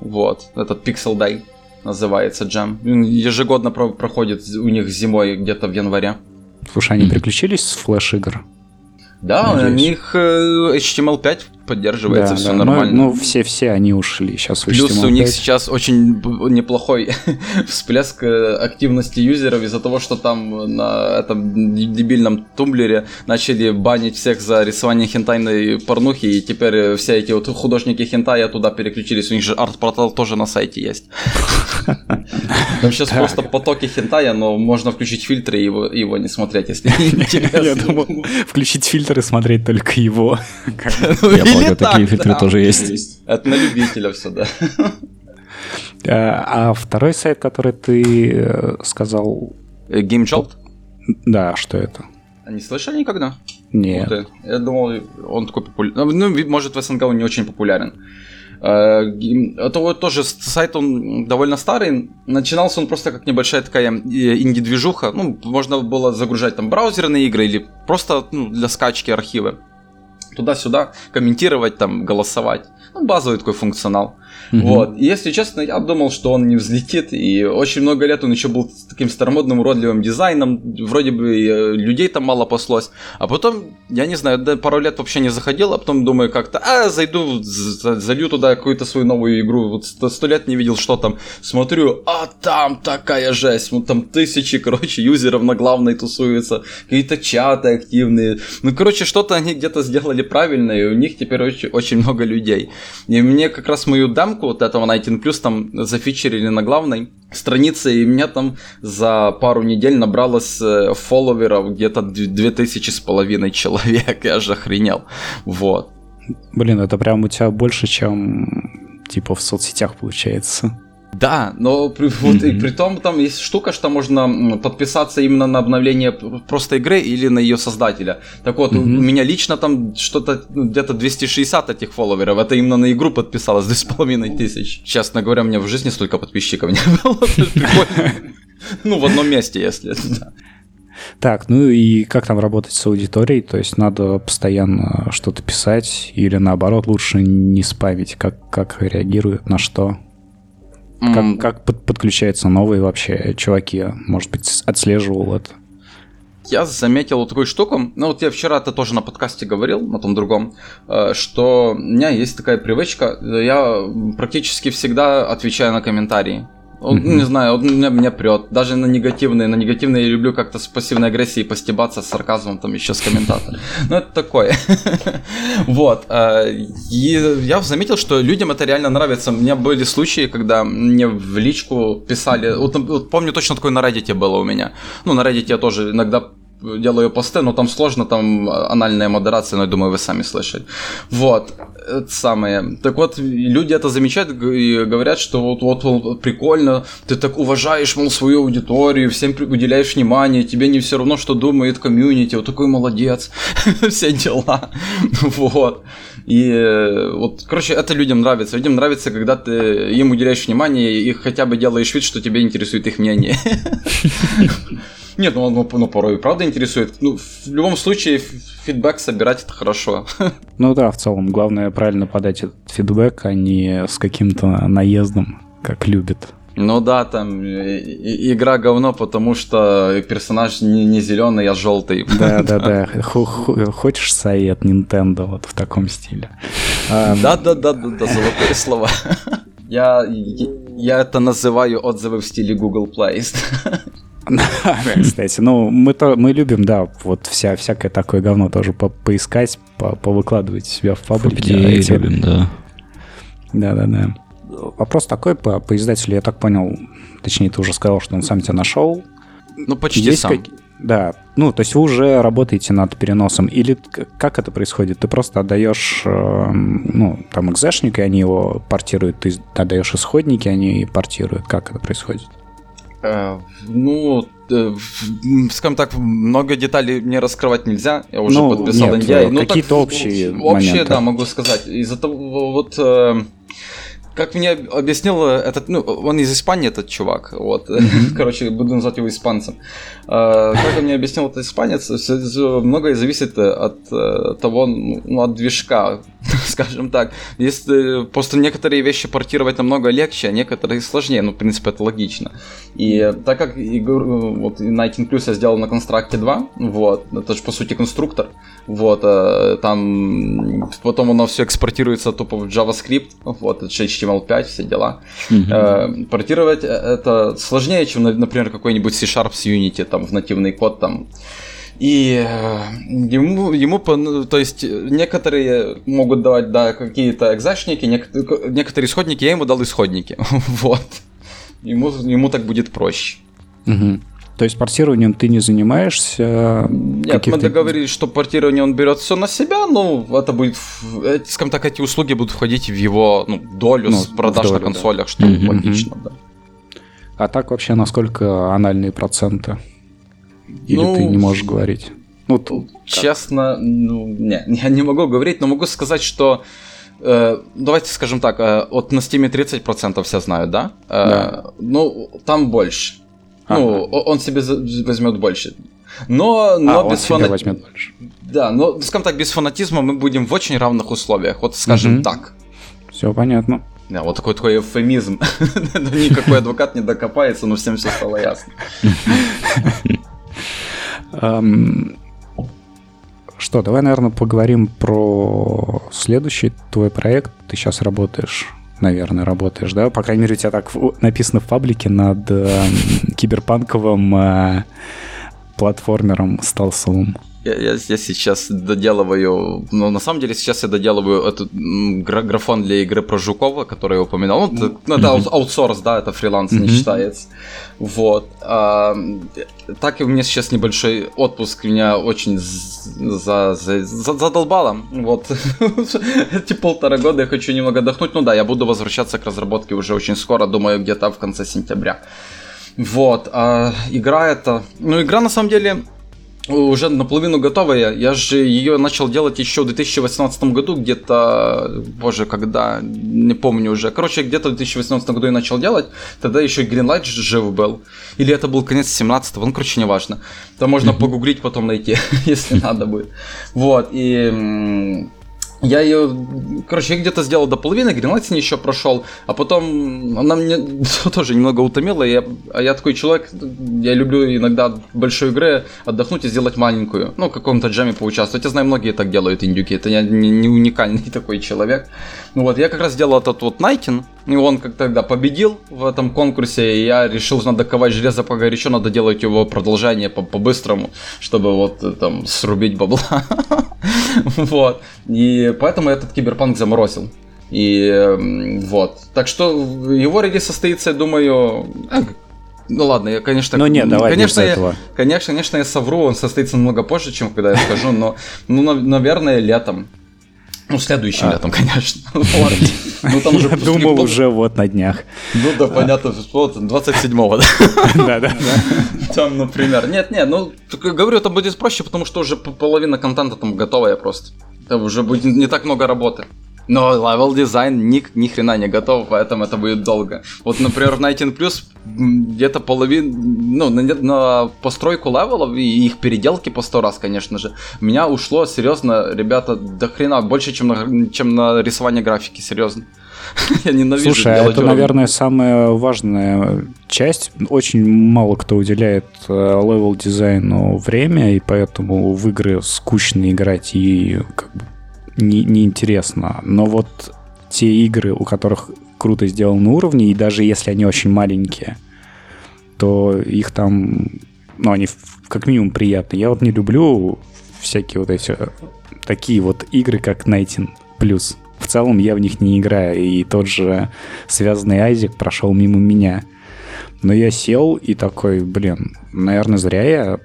Вот, этот Pixel Day называется джем. Ежегодно про- проходит у них зимой где-то в январе. Слушай, они mm-hmm. приключились с флеш-игр? Да, Надеюсь. у них HTML5 поддерживается, Да, все да. нормально. Ну, ну, все-все они ушли. Сейчас Плюс у них сейчас очень неплохой всплеск э, активности юзеров из-за того, что там на этом дебильном тумблере начали банить всех за рисование хентайной порнухи, и теперь э, все эти вот художники хентая туда переключились. У них же арт-портал тоже на сайте есть. Там сейчас просто потоки хентая, но можно включить фильтры и его, его не смотреть, если интересно. Я думал, включить фильтр и смотреть только его. Ну, или полагаю, такие так, фильтры да. тоже есть. Это на любителя все, да. А а второй сайт, который ты э, сказал, Э, GameJolt? да, что это? А Не слышали никогда? Нет. ты. Я думал, он такой популярный. Ну, ви- может, в СНГ он не очень популярен. Э, game- Это вот тоже сайт, он довольно старый. Начинался он просто как небольшая такая э, инди-движуха. Ну, можно было загружать там браузерные игры или просто ну, для скачки архивы. Туда-сюда комментировать, там, голосовать. Ну, базовый такой функционал. Мгм. Вот. И, если честно, я думал, что он не взлетит. И очень много лет он еще был с таким старомодным, уродливым дизайном. Вроде бы э, людей там мало паслось. А потом, я не знаю, пару лет вообще не заходил, а потом думаю как-то, а, зайду, залью туда какую-то свою новую игру. Вот сто, лет не видел, что там. Смотрю, а там такая жесть. Вот там тысячи, короче, юзеров на главной тусуются. Какие-то чаты активные. Ну, короче, что-то они где-то сделали правильно, и у них теперь очень, очень много людей. И мне как раз мою демку вот этого 19 Plus там зафичерили на главной странице, и меня там за пару недель набралось э, фолловеров где-то д- 2000 с половиной человек. Я же охренел. Вот. Блин, это прям у тебя больше, чем типа в соцсетях получается. Да, но при, вот, и при том там есть штука, что можно подписаться именно на обновление просто игры или на ее создателя. Так вот, у меня лично там что-то ну, где-то 260 этих фолловеров. Это именно на игру подписалось 2,5 тысяч. Честно говоря, у меня в жизни столько подписчиков не было. Ну, в одном месте, если. Так, ну и как там работать с аудиторией? То есть надо постоянно что-то писать или наоборот лучше не спамить? Как, как реагируют на что? Как, как под- подключаются новые вообще чуваки? Может быть, отслеживал это? Я заметил вот такую штуку, ну вот я вчера это тоже на подкасте говорил, на том другом, э, что у меня есть такая привычка, я практически всегда отвечаю на комментарии. Мгм. Не знаю, вот меня, меня прет. Даже на негативные. На негативные я люблю как-то с пассивной агрессией постебаться с сарказмом там еще с комментатором. Ну, это такое. Вот. э, И я заметил, что людям это реально нравится. У меня были случаи, когда мне в личку писали... Вот, вот помню точно такое на Reddit было у меня. Ну, на Reddit я тоже иногда делаю посты, но там сложно, там анальная модерация, но я думаю, вы сами слышали. Вот, это самое. Так вот, люди это замечают и говорят, что вот, вот, вот прикольно, ты так уважаешь, мол, свою аудиторию, всем уделяешь внимание, тебе не все равно, что думает комьюнити, вот такой молодец, все дела. Вот. И э, вот, короче, это людям нравится. Людям нравится, когда ты им уделяешь внимание и хотя бы делаешь вид, что тебе интересует их мнение. Нет, ну, ну, порой правда интересует. Ну, в любом случае, фидбэк собирать это хорошо. Ну да, в целом, главное правильно подать этот фидбэк, а не с каким-то наездом, как любят. Ну да, там и- игра говно, потому что персонаж не, не зеленый, а желтый. Да-да-да, Хо- хо- хочешь совет Nintendo вот в таком стиле? А, Да, да, да, да, да, золотые слова. Я, я это называю отзывы в стиле Google Play. Кстати, ну мы то мы любим, да, вот вся всякое такое говно тоже по поискать, по повыкладывать себя в паблике. Победи Эти- любим, да. Да-да-да. Вопрос такой по, по издателю, я так понял, точнее, ты уже сказал, что он сам тебя нашел. Ну, почти Есть сам. как- Да, ну, то есть вы уже работаете над переносом, или как это происходит? Ты просто отдаешь, э, ну, там, экзешник, и они его портируют, ты отдаешь исходники, они портируют. Как это происходит? Э, Ну, э, скажем так, много деталей мне раскрывать нельзя. Я уже Ну, подписал нет, NDA. э, Ну, какие-то общие Общие, моменты. да, могу сказать. Из-за того, вот... э, Как мне объяснил этот, ну, он из Испании, этот чувак, вот, короче, буду называть его испанцем. Э, Как мне объяснил этот испанец, многое зависит от э, того, ну, от движка, скажем так. Если просто некоторые вещи портировать намного легче, а некоторые сложнее, ну, в принципе, это логично. И так как игру, вот Nighting Plus я сделал на Construct 2, вот, это же, по сути, конструктор, вот, э, там потом оно все экспортируется тупо в JavaScript, вот, это HTML5, все дела. Mm-hmm. Портировать э, это сложнее, чем, например, какой-нибудь C-Sharp с Unity, там, в нативный код, там, и ему, ему, то есть, некоторые могут давать, да, какие-то экзачники, некоторые исходники, я ему дал исходники, вот. Ему, ему так будет проще. Угу. То есть портированием ты не занимаешься? Нет, мы договорились, что портирование он берет все на себя, но это будет, скажем так, эти услуги будут входить в его ну, долю ну, с продаж долю, на консолях, да. что угу, логично, да. А так вообще насколько анальные проценты? Или ну, ты не можешь говорить? Ну, тут, честно, ну, не, я не могу говорить, но могу сказать, что э, давайте скажем так, э, вот на Steam 30% все знают, да? Э, да. Ну, там больше. Ага. Ну, он себе возьмет больше. Но, но а, без фана... возьмет больше. Да, но, скажем так, без фанатизма мы будем в очень равных условиях. Вот скажем угу. так. Все понятно. Да, вот такой твой эвфемизм. Никакой адвокат не докопается, но всем все стало ясно. Что, давай, наверное, поговорим про следующий твой проект. Ты сейчас работаешь, наверное, работаешь, да? По крайней мере, у тебя так написано в паблике над э, киберпанковым э, платформером сталсовым. Я, я, я сейчас доделываю, ну, на самом деле, сейчас я доделываю этот графон для игры про Жукова, который я упоминал. Ну, это, это аутсорс, да, это фриланс mm-hmm. не считается. Вот. А, так и у меня сейчас небольшой отпуск, меня очень за, за, за, задолбало. Вот. Эти полтора года я хочу немного отдохнуть. Ну да, я буду возвращаться к разработке уже очень скоро, думаю, где-то в конце сентября. Вот. А, игра это... Ну, игра на самом деле уже наполовину готовая. Я же ее начал делать еще в 2018 году, где-то, боже, когда, не помню уже. Короче, где-то в 2018 году я начал делать, тогда еще Greenlight жив был. Или это был конец 17 ну, короче, неважно. Там можно погуглить, потом найти, если надо будет. Вот, и я ее, короче, я где-то сделал до половины, Гренлайтинг еще прошел, а потом она мне тоже немного утомила, я, а я такой человек, я люблю иногда большой игре отдохнуть и сделать маленькую, ну, в каком-то джеме поучаствовать. Я знаю, многие так делают, индюки, это я не, не уникальный такой человек. Ну вот, я как раз сделал этот вот Найтин, и он как тогда победил в этом конкурсе, и я решил, надо ковать железо погорячо, надо делать его продолжение по-быстрому, чтобы вот э, там срубить бабла. Вот. И поэтому этот киберпанк заморозил. И вот. Так что его релиз состоится, я думаю, э, ну ладно, я, конечно... Ну нет, давай конечно, я, этого. Конечно, конечно, я совру, он состоится намного позже, чем когда я скажу, но, ну, наверное, летом. Ну, следующим а. летом, конечно. Ну, там уже... Я думал уже вот на днях. Ну, да, понятно, вот 27-го, да? Да, да. Там, например. Нет, нет, ну, говорю, это будет проще, потому что уже половина контента там готовая просто. Там уже будет не так много работы. Но level design ни, ни хрена не готов, поэтому это будет долго. Вот, например, в 19 Plus где-то половина, ну, на, на постройку левелов и их переделки по сто раз, конечно же, у меня ушло, серьезно, ребята, до хрена, больше, чем на, чем на рисование графики, серьезно. Я ненавижу Слушай, а это, наверное, самая важная часть. Очень мало кто уделяет level design у время, и поэтому в игры скучно играть и как бы не, неинтересно. Но вот те игры, у которых круто сделаны уровни, и даже если они очень маленькие, то их там, ну, они как минимум приятные. Я вот не люблю всякие вот эти такие вот игры, как Nighting Plus. В целом я в них не играю, и тот же связанный Айзек прошел мимо меня. Но я сел и такой, блин, наверное, зря я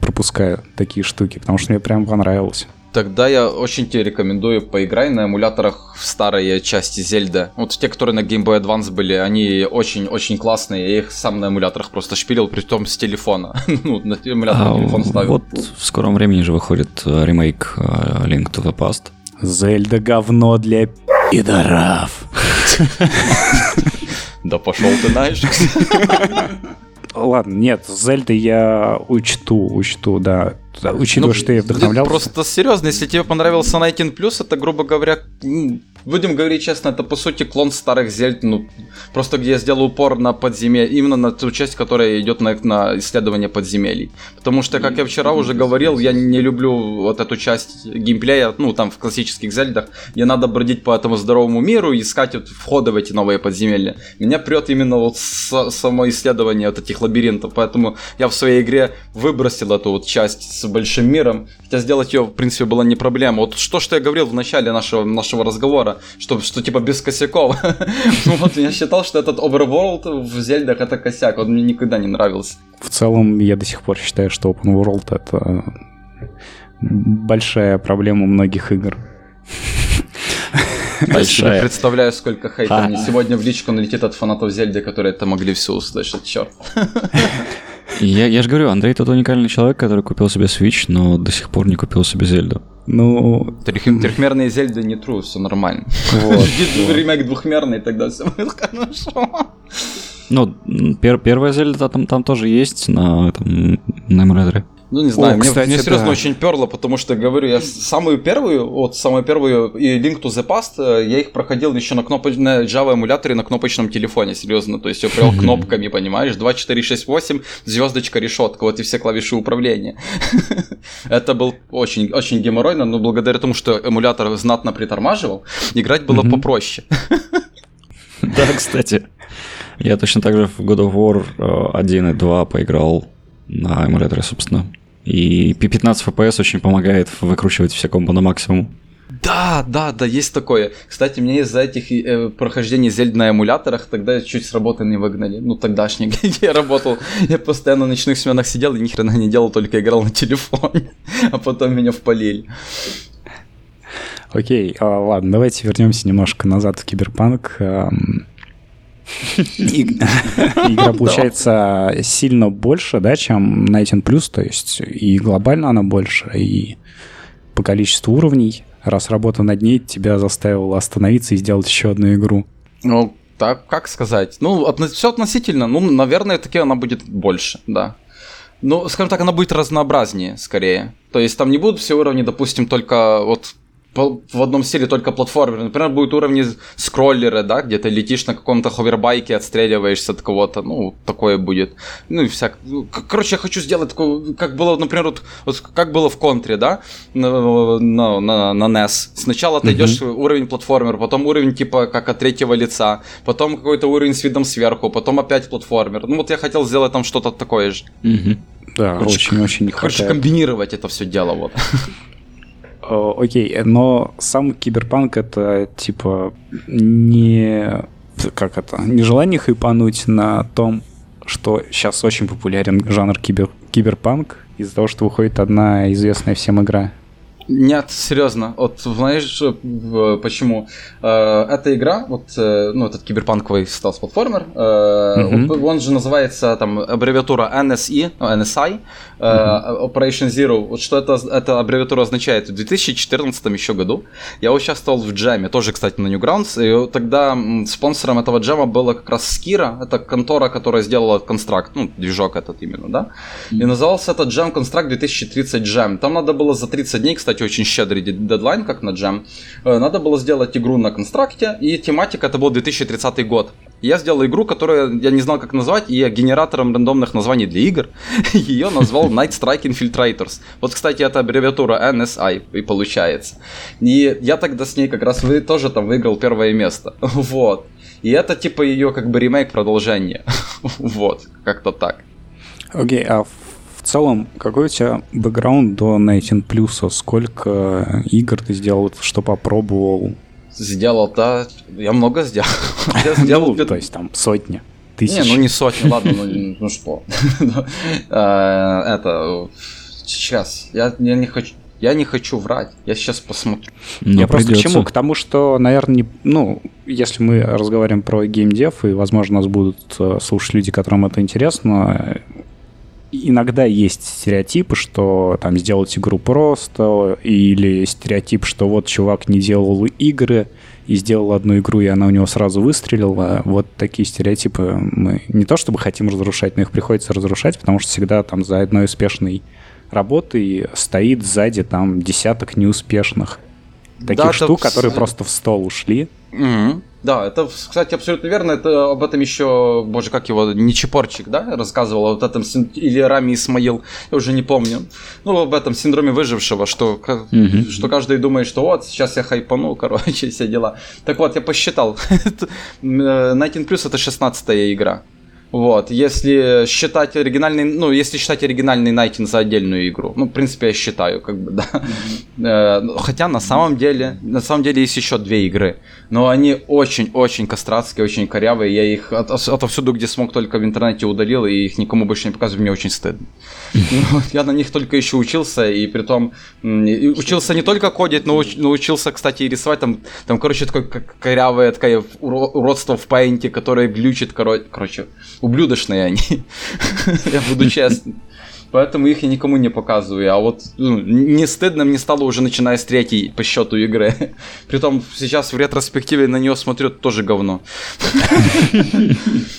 пропускаю такие штуки, потому что мне прям понравилось. Тогда я очень тебе рекомендую поиграй на эмуляторах в старые части Зельда. Вот те, которые на Game Boy Advance были, они очень-очень классные. Я их сам на эмуляторах просто шпилил, при том с телефона. ну, на эмулятор а, телефон ставил. Вот в скором времени же выходит э, ремейк э, Link to the Past. Зельда говно для пидоров. Да пошел ты знаешь. Ладно, нет, Зельды я учту, учту, да. учитывая, ну, что я вдохновлялся. Просто серьезно, если тебе понравился 19+, это, грубо говоря, будем говорить честно, это по сути клон старых Зельд, ну, просто где я сделал упор на подземелье, именно на ту часть, которая идет на, на исследование подземелий. Потому что, как я вчера уже говорил, я не люблю вот эту часть геймплея, ну, там в классических Зельдах, где надо бродить по этому здоровому миру и искать вот входы в эти новые подземелья. Меня прет именно вот с, само исследование вот этих лабиринтов, поэтому я в своей игре выбросил эту вот часть с большим миром, хотя сделать ее, в принципе, было не проблема. Вот что, что я говорил в начале нашего, нашего разговора, что, что типа без косяков. Вот я считал, что этот overworld в Зельдах это косяк, он мне никогда не нравился. В целом, я до сих пор считаю, что open world это большая проблема многих игр. Большая. Я себе представляю, сколько хейта мне сегодня в личку налетит от фанатов Зельды, которые это могли все услышать, черт. Я, я же говорю, Андрей тот уникальный человек, который купил себе Switch, но до сих пор не купил себе Зельду. Ну... Трехмерные Зельды не true, все нормально. Вот. Ремейк двухмерный, тогда все будет хорошо. Ну, пер, первая Зельда там, там тоже есть на, этом, на эмуляторе. Ну, не знаю, О, мне, кстати, мне серьезно да. очень перло, потому что, говорю, я самую первую, вот самую первую и Link to the Past, э, я их проходил еще на, кноп... на Java эмуляторе на кнопочном телефоне, серьезно, то есть я прям кнопками, понимаешь, 2, 4, 6, 8, звездочка, решетка, вот и все клавиши управления. Это был очень, очень геморройно, но благодаря тому, что эмулятор знатно притормаживал, играть было попроще. Да, кстати. Я точно так же в God of War 1 э, и 2 поиграл на эмуляторе, собственно. И P15 FPS очень помогает выкручивать все комбо на максимум. Да, да, да, есть такое. Кстати, мне из-за этих э, прохождений Зельд на эмуляторах тогда чуть с работы не выгнали. Ну, тогдашний, где я работал. Я постоянно на ночных сменах сидел и ни хрена не делал, только играл на телефоне. А потом меня впалили. Окей, а, ладно, давайте вернемся немножко назад в Киберпанк. Игра получается сильно больше, да, чем Nighting Plus, то есть и глобально она больше, и по количеству уровней. Раз работа над ней тебя заставила остановиться и сделать еще одну игру. Ну, так, как сказать? Ну, все относительно. Ну, наверное, таки она будет больше, да. Ну, скажем так, она будет разнообразнее, скорее. То есть там не будут все уровни, допустим, только вот в одном стиле только платформер. Например, будут уровни скроллера, да, где ты летишь на каком-то ховербайке, отстреливаешься от кого-то, ну, такое будет. Ну и всяк. Ну, короче, я хочу сделать такое, как было, например, вот, вот как было в контре, да, на, на, на, на NES. Сначала ты идешь mm-hmm. уровень платформер, потом уровень типа как от третьего лица, потом какой-то уровень с видом сверху, потом опять платформер. Ну вот я хотел сделать там что-то такое же. Mm-hmm. Да, очень-очень не Короче, комбинировать это все дело, вот. Э, окей, но сам киберпанк это типа не как это, не желание хайпануть на том, что сейчас очень популярен жанр кибер, киберпанк из-за того, что выходит одна известная всем игра. Нет, серьезно. Вот знаешь, почему? Э, эта игра, вот, э, ну, этот киберпанковый стелс-платформер, mm-hmm. он же называется там аббревиатура NSE, NSI, mm-hmm. Operation Zero. Вот что это, эта аббревиатура означает? В 2014 еще году я участвовал в джеме, тоже, кстати, на Newgrounds, и тогда спонсором этого джема была как раз Skira, это контора, которая сделала констракт, ну, движок этот именно, да? И назывался этот джем констракт 2030 джем. Там надо было за 30 дней, кстати, очень щедрый дедлайн, как на джем. Э, надо было сделать игру на констракте, и тематика это был 2030 год. Я сделал игру, которую я не знал, как назвать, и я генератором рандомных названий для игр ее назвал Night Strike Infiltrators. Вот, кстати, это аббревиатура NSI и получается. И я тогда с ней как раз вы, тоже там выиграл первое место. Вот. И это типа ее как бы ремейк продолжение. вот, как-то так. Окей, okay, а в целом, какой у тебя бэкграунд до 19+, сколько игр ты сделал, что попробовал? Сделал, да, я много сделал. Я сделал, ну, то есть там сотни, тысячи. Не, ну не сотни, ладно, ну, ну что. А, это, сейчас, я не хочу, я не хочу врать. Я сейчас посмотрю. Но я просто к чему? К тому, что, наверное, не, ну, если мы разговариваем про геймдев, и, возможно, нас будут э, слушать люди, которым это интересно, иногда есть стереотипы, что там сделать игру просто, или стереотип, что вот чувак не делал игры и сделал одну игру, и она у него сразу выстрелила. Вот такие стереотипы мы не то чтобы хотим разрушать, но их приходится разрушать, потому что всегда там за одной успешной работы и стоит сзади там десяток неуспешных таких Да, штук, это- которые просто в стол ушли. Мгм. Да, это, кстати, абсолютно верно. Это об этом еще, боже, как его, Нечепорчик, да, рассказывал, вот этом, или Рами Исмаил, я уже не помню. Ну, об этом синдроме выжившего, что, Мгм. что каждый думает, что вот, сейчас я хайпану, короче, все дела. Так вот, я посчитал. Это, э, 19 Plus это 16 игра. Вот, если считать оригинальный, ну, если считать оригинальный Найтин за отдельную игру, ну, в принципе, я считаю, как бы, да. Э, ну, Хотя на самом деле, на самом деле есть еще две игры, но они очень-очень кастратские, очень корявые, я их от- отовсюду, где смог, только в интернете удалил, и их никому больше не показываю, мне очень стыдно. Ну, Я на них только еще учился, и притом м, и учился не только кодить, но уч- научился, кстати, и рисовать. Там, там короче, такое корявое такое уро- уродство в пейнте, которое глючит, коро- короче, ублюдочные они. Я буду честен. Поэтому их я никому не показываю. А вот ну, не стыдно мне стало уже начиная с третьей по счету игры. Притом сейчас в ретроспективе на нее смотрю тоже говно.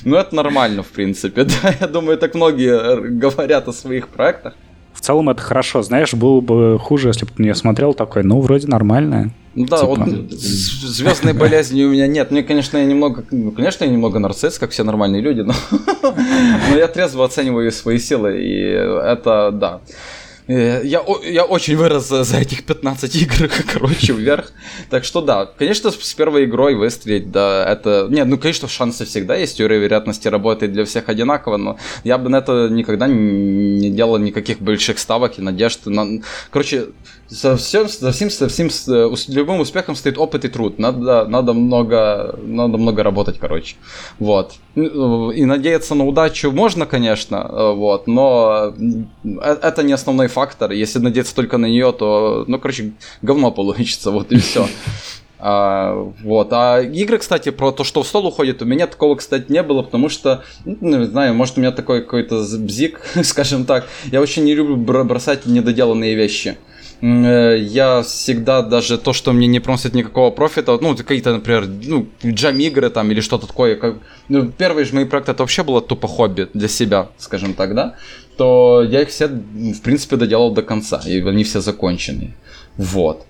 Ну это нормально, в принципе. Да, я думаю, так многие э, говорят о своих проектах. В целом это хорошо. Знаешь, было бы хуже, если бы ты нее смотрел такой, ну, вроде нормальная. Ну Да, Типа. вот звездной болезни у меня нет. Мне, конечно, я немного, конечно, я немного нарцисс, как все нормальные люди, но, но я трезво оцениваю свои силы, и это, да. Э, Я, я очень вырос за, этих 15 игр, короче, вверх. Так что да, конечно, с первой игрой выстрелить, да, это... Нет, ну, конечно, шансы всегда есть, теория вероятности работает для всех одинаково, но я бы на это никогда не делал никаких больших ставок и надежд. На... Короче, за всем, за всем, за всем, с э, любым успехом стоит опыт и труд. Надо, надо много, надо много работать, короче. Вот. Ну, И надеяться на удачу можно, конечно, э, вот, но э, это не основной фактор. Если надеяться только на нее, то, ну, короче, говно получится, вот и все. А, вот. А игры, кстати, про то, что в стол уходит, у меня такого, кстати, не было, потому что, ну, не знаю, может, у меня такой какой-то бзик, скажем так. Я очень не люблю бр- бросать недоделанные вещи. Э, Я всегда даже то, что мне не приносит никакого профита, ну, какие-то, например, ну, джам-игры там или что-то такое, как, ну, первые же мои проекты, это вообще было тупо хобби для себя, скажем так, да, то я их все, в принципе, доделал до конца, и они все законченные. Вот.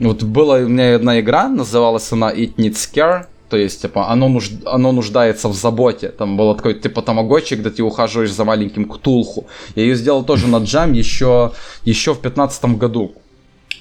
Вот была у меня одна игра, называлась она It Needs Care, то есть, типа, оно, нужд... оно нуждается в заботе. Там было такой, типа, тамагочи, где ты ухаживаешь за маленьким ктулху. Я ее сделал тоже на джам еще, еще в 15 году.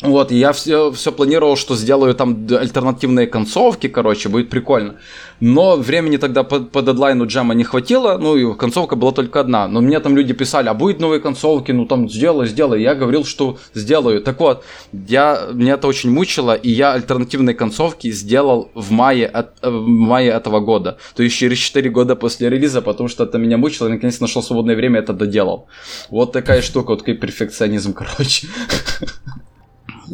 Вот, я все, все планировал, что сделаю там альтернативные концовки, короче, будет прикольно. Но времени тогда по, по дедлайну джема не хватило, ну и концовка была только одна. Но мне там люди писали, а будет новые концовки, ну там сделай, сделай. Я говорил, что сделаю. Так вот, я, меня это очень мучило, и я альтернативные концовки сделал в мае, от- э, в мае этого года. То есть через 4 года после релиза, потому что это меня мучило, и наконец нашел свободное время, это доделал. Вот такая штука, вот такой перфекционизм, короче.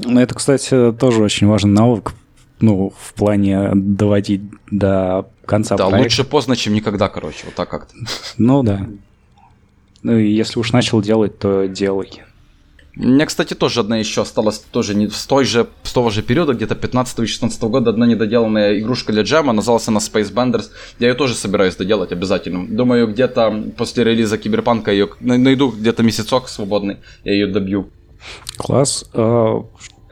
Ну, это, кстати, тоже очень важный навык, ну, в плане доводить до конца Да, проекта. лучше поздно, чем никогда, короче, вот так как-то. Ну, да. Ну, и если уж начал делать, то делай. У меня, кстати, тоже одна еще осталась, тоже не с той же, с того же периода, где-то 15-16 года, одна недоделанная игрушка для джема, называлась она Space Benders. Я ее тоже собираюсь доделать обязательно. Думаю, где-то после релиза Киберпанка ее найду где-то месяцок свободный, я ее добью. Класс. А,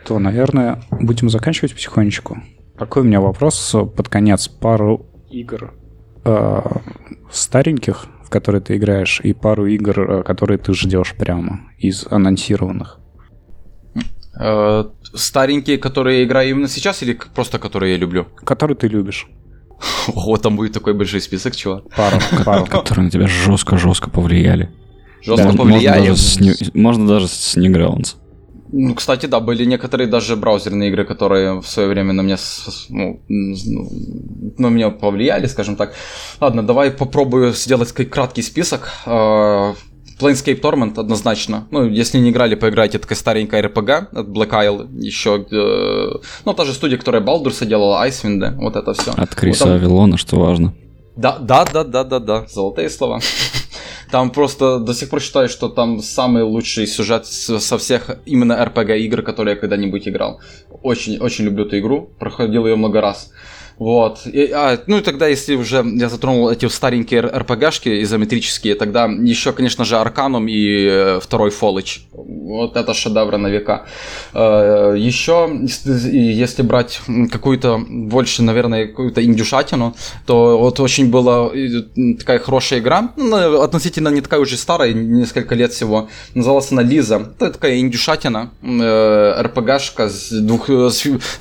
Что, наверное, будем заканчивать потихонечку. Такой у меня вопрос под конец. Пару игр а, стареньких, в которые ты играешь, и пару игр, а, которые ты ждешь прямо из анонсированных. Э, старенькие, которые я играю именно сейчас, или просто которые я люблю? Которые ты любишь. Ого, там будет такой большой список, чего. Пару, пару. которые на тебя жестко-жестко повлияли. Жестко Можно- повлияли. Можно даже, с Newgrounds. Ну, кстати, да, были некоторые даже браузерные игры, которые в свое время на меня, ну, ну, на меня повлияли, скажем так. Ладно, давай попробую сделать краткий список. Э, Planescape Torment однозначно. Ну, если не играли, поиграйте. Это такая старенькая RPG от Black Isle. Еще, э, ну, та же студия, которая Baldur's делала, Icewind, вот это все. От Криса Вот там- Авилона, что важно. да, да, да, да, да, да, золотые слова. Там просто до сих пор считаю, что там самый лучший сюжет со всех именно RPG игр, которые я когда-нибудь играл. Очень, очень люблю эту игру, проходил ее много раз. Вот. И, а, ну и тогда, если уже я затронул эти старенькие РПГшки изометрические, тогда еще, конечно же, Арканум и э, второй Фолыч. вот это шедевр на века. Э, Еще, если брать какую-то больше, наверное, какую-то индюшатину, то вот очень была такая хорошая игра, ну, относительно не такая уже старая, несколько лет всего, называлась она Лиза. Это такая индюшатина, РПГшка, с двух,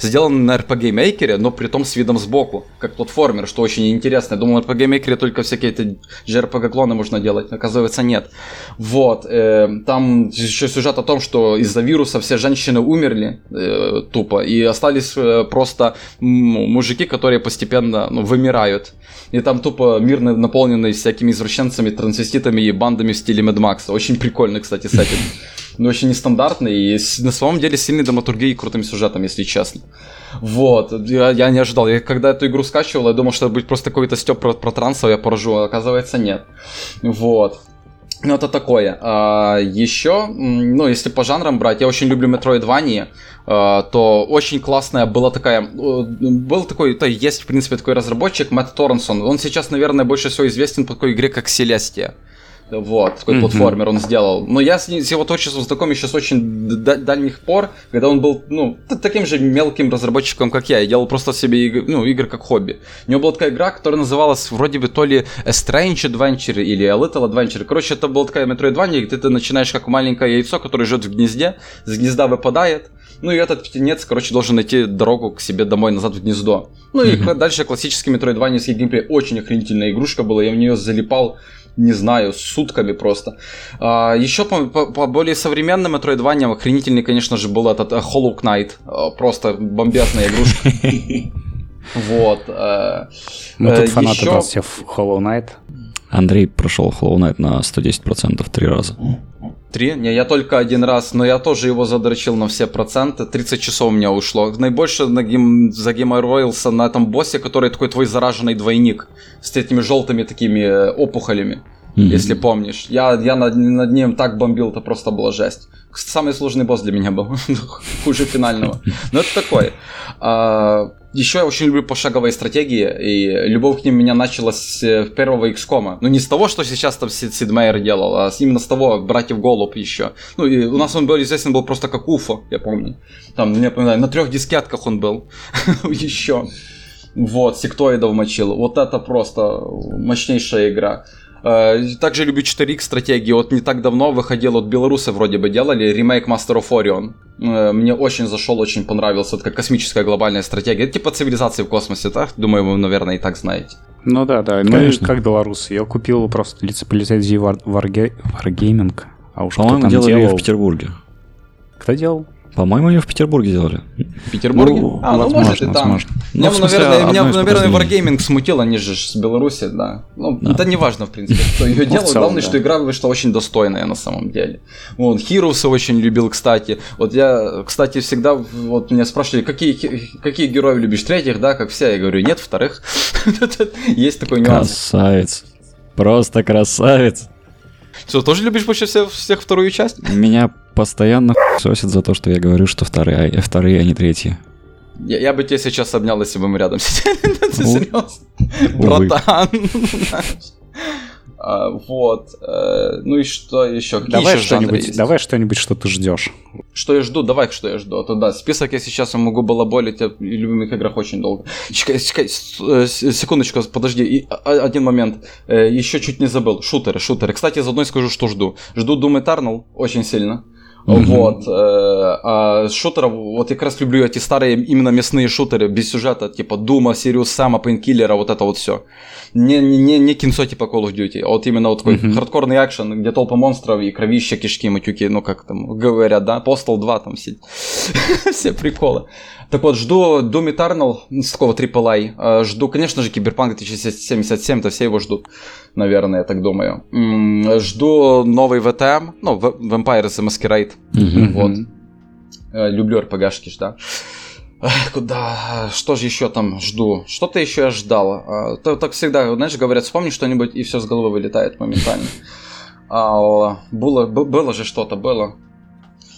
сделана на RPG Maker, но при том с видом сбоку, как платформер, что очень интересно. Я думал, на RPG Maker только всякие эти JRPG-клоны можно делать, оказывается нет. Вот, э, там еще сюжет о том, что из-за вируса все женщины умерли э, тупо, и остались э, просто мужики, которые постепенно ну, вымирают. И там тупо мир наполненный всякими извращенцами, трансвеститами и бандами в стиле Mad Max. Очень прикольный, кстати, сеттинг. Но очень нестандартный и на самом деле сильный драматургией и крутым сюжетом, если честно. Вот, я, я не ожидал. Я когда эту игру скачивал, я думал, что это будет просто какой-то степ про, про трансов, я поражу, а оказывается нет. Вот. Ну, это такое. А, еще, ну, если по жанрам брать, я очень люблю Metroidvania, а, то очень классная была такая... Был такой, то есть, в принципе, такой разработчик, Мэтт Торнсон. Он сейчас, наверное, больше всего известен по такой игре, как Celestia. Вот, такой mm-hmm. платформер он сделал. Но я с, с его творчеством знаком еще с очень дальних пор, когда он был, ну, таким же мелким разработчиком, как я, и делал просто себе игры, ну, игры как хобби. У него была такая игра, которая называлась вроде бы то ли A Strange Adventure или A Little Adventure. Короче, это была такая Metroidvania, где ты начинаешь как маленькое яйцо, которое живет в гнезде, с гнезда выпадает, ну и этот птенец, короче, должен найти дорогу к себе домой назад в гнездо. Ну и mm-hmm. дальше классический метроидванийский геймплей. Очень охренительная игрушка была, я в нее залипал не знаю, сутками просто. А, еще по, по, по более современным Metroidvania охренительный, конечно же, был этот uh, Hollow Knight. Uh, просто бомбезная игрушка. Вот. Мы тут фанаты еще... всех Hollow Knight. Андрей прошел Hollow Knight на 110% три раза. Три? Не, я только один раз, но я тоже его задрочил на все проценты. 30 часов у меня ушло. Наибольше на гейм, загеймороился на этом боссе, который такой твой зараженный двойник. С этими желтыми такими э, опухолями. Mm-hmm. Если помнишь. Я, я над, над ним так бомбил, это просто была жесть. Самый сложный босс для меня был. Хуже финального. Но это такое. А, еще я очень люблю пошаговые стратегии, и любовь к ним меня началась с первого XCOM. Ну, не с того, что сейчас там Сид Мейер делал, а именно с того, братьев Голуб еще. Ну, и у нас он был известен был просто как Уфо, я помню. Там, мне напоминаю, на трех дискетках он был. еще. Вот, сектоидов мочил. Вот это просто мощнейшая игра. Э, также люблю 4X стратегии. Вот не так давно выходил, вот белорусы вроде бы делали ремейк Master of Orion. Э, мне очень зашел, очень понравился. Это как космическая глобальная стратегия. Это типа цивилизации в космосе, так? Думаю, вы, наверное, и так знаете. Ну да, да. Конечно. Ну, как белорусы. Я купил просто лицеполицейский Wargaming. А уж По-моему, делали делал... в Петербурге. Кто делал? По-моему, ее в Петербурге сделали. В Петербурге? Ну, а, ну может и там. Возможно. Ну, меня, смысле, наверное, меня, наверное, Wargaming смутил, они же с Беларуси, да. Ну, да. это не важно, в принципе, кто ее делал. Главное, что игра вышла очень достойная на самом деле. Вот, Heroes очень любил, кстати. Вот я, кстати, всегда, вот меня спрашивали, какие, какие герои любишь? Третьих, да, как все? Я говорю, нет, вторых. Есть такой нюанс. Красавец. Просто красавец. Что, тоже любишь больше всех, всех вторую часть? Меня постоянно сосит за то, что я говорю, что вторые, а, вторые, а не третьи. Я, я бы тебя сейчас обнял, если бы мы рядом сидели. Серьезно. Братан. А, вот. Э, ну и что еще? Какие давай что-нибудь, давай что-нибудь, что ты ждешь. Что я жду? Давай, что я жду. А то да, список я сейчас могу балаболить о любимых играх очень долго. Чекай, чекай, э, секундочку, подожди. И, а, один момент. Э, еще чуть не забыл. Шутеры, шутеры. Кстати, заодно скажу, что жду. Жду Doom Eternal очень сильно. Mm-hmm. Вот. Э, а шутеров, вот я как раз люблю эти старые именно мясные шутеры без сюжета, типа Doom а, Serious Sam а, Painkiller а, вот это вот все. Не, не, не кинцо типа Call of Duty, а вот именно вот такой mm-hmm. хардкорный экшен, где толпа монстров и кровища, кишки, матюки, ну как там говорят, да, Postal 2 там все, все приколы. Так вот, жду Doom Eternal с такого AAA. А, жду, конечно же, Киберпанк 2077, то все его ждут, наверное, я так думаю. Жду новый VTM, ну, Vampire the Masquerade. Mm-hmm. Вот. Э, люблю RPG-шки, да. Куда? Что же еще там жду? Что-то еще я ждал. А, так, так всегда, знаешь, говорят, вспомни что-нибудь, и все с головы вылетает моментально. А, было, было же что-то, было.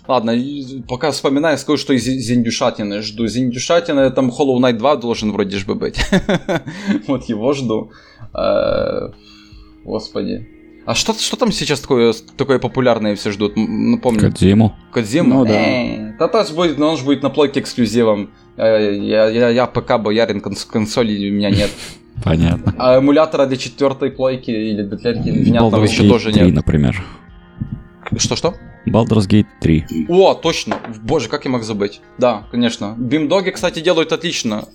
Ладно, пока вспоминаю, скажу, что из Зиндюшатины жду. Зиндюшатина, там Hollow Knight 2 должен вроде бы быть. вот его жду. Э, господи. А что, что там сейчас такое, такое популярное все ждут? Напомню. Кодзиму. Кодзиму? Ну да. Э, Да то будет, но он же будет на плойке эксклюзивом. Э, Я, я, я ПК боярин, конс- консоли у меня нет. Понятно. А эмулятора для четвертой плойки или для Baldur's еще тоже 3, нет. например. Что-что? Baldur's Gate 3. О, точно. Боже, как я мог забыть. Да, конечно. Бимдоги, кстати, делают отлично.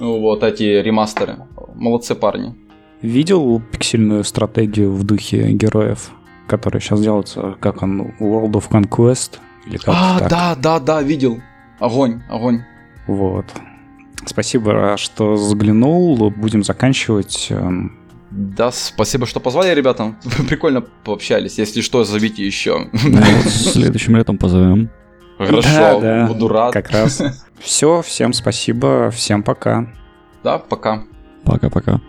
Вот эти ремастеры. Молодцы парни. Видел пиксельную стратегию в духе героев, которые сейчас делаются, как он, World of Conquest? Или как а, так? да, да, да, видел. Огонь, огонь. Вот. Спасибо, что заглянул. Будем заканчивать. Эм, Да, спасибо, что позвали, ребята. Прикольно пообщались. Если что, зовите еще. Следующим летом позовем. Хорошо, Да, да. буду рад. Как раз. Все, всем спасибо, всем пока. Да, пока. Пока-пока.